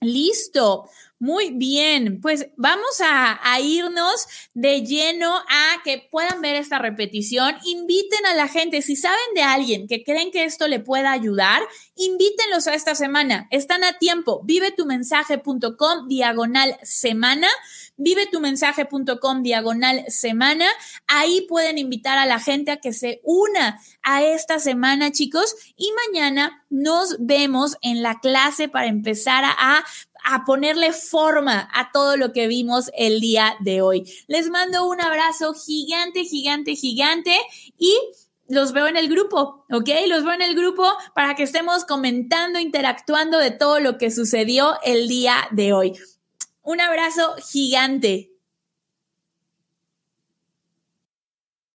listo. Muy bien, pues vamos a, irnos de lleno a que puedan ver esta repetición. Inviten a la gente, si saben de alguien que creen que esto le pueda ayudar, invítenlos a esta semana. Están a tiempo. Vivetumensaje.com diagonal semana vivetumensaje.com diagonal semana. Ahí pueden invitar a la gente a que se una a esta semana, chicos. Y mañana nos vemos en la clase para empezar a, a ponerle forma a todo lo que vimos el día de hoy. Les mando un abrazo gigante, gigante, gigante y los veo en el grupo, ¿ok? Los veo en el grupo para que estemos comentando, interactuando de todo lo que sucedió el día de hoy. Un abrazo gigante.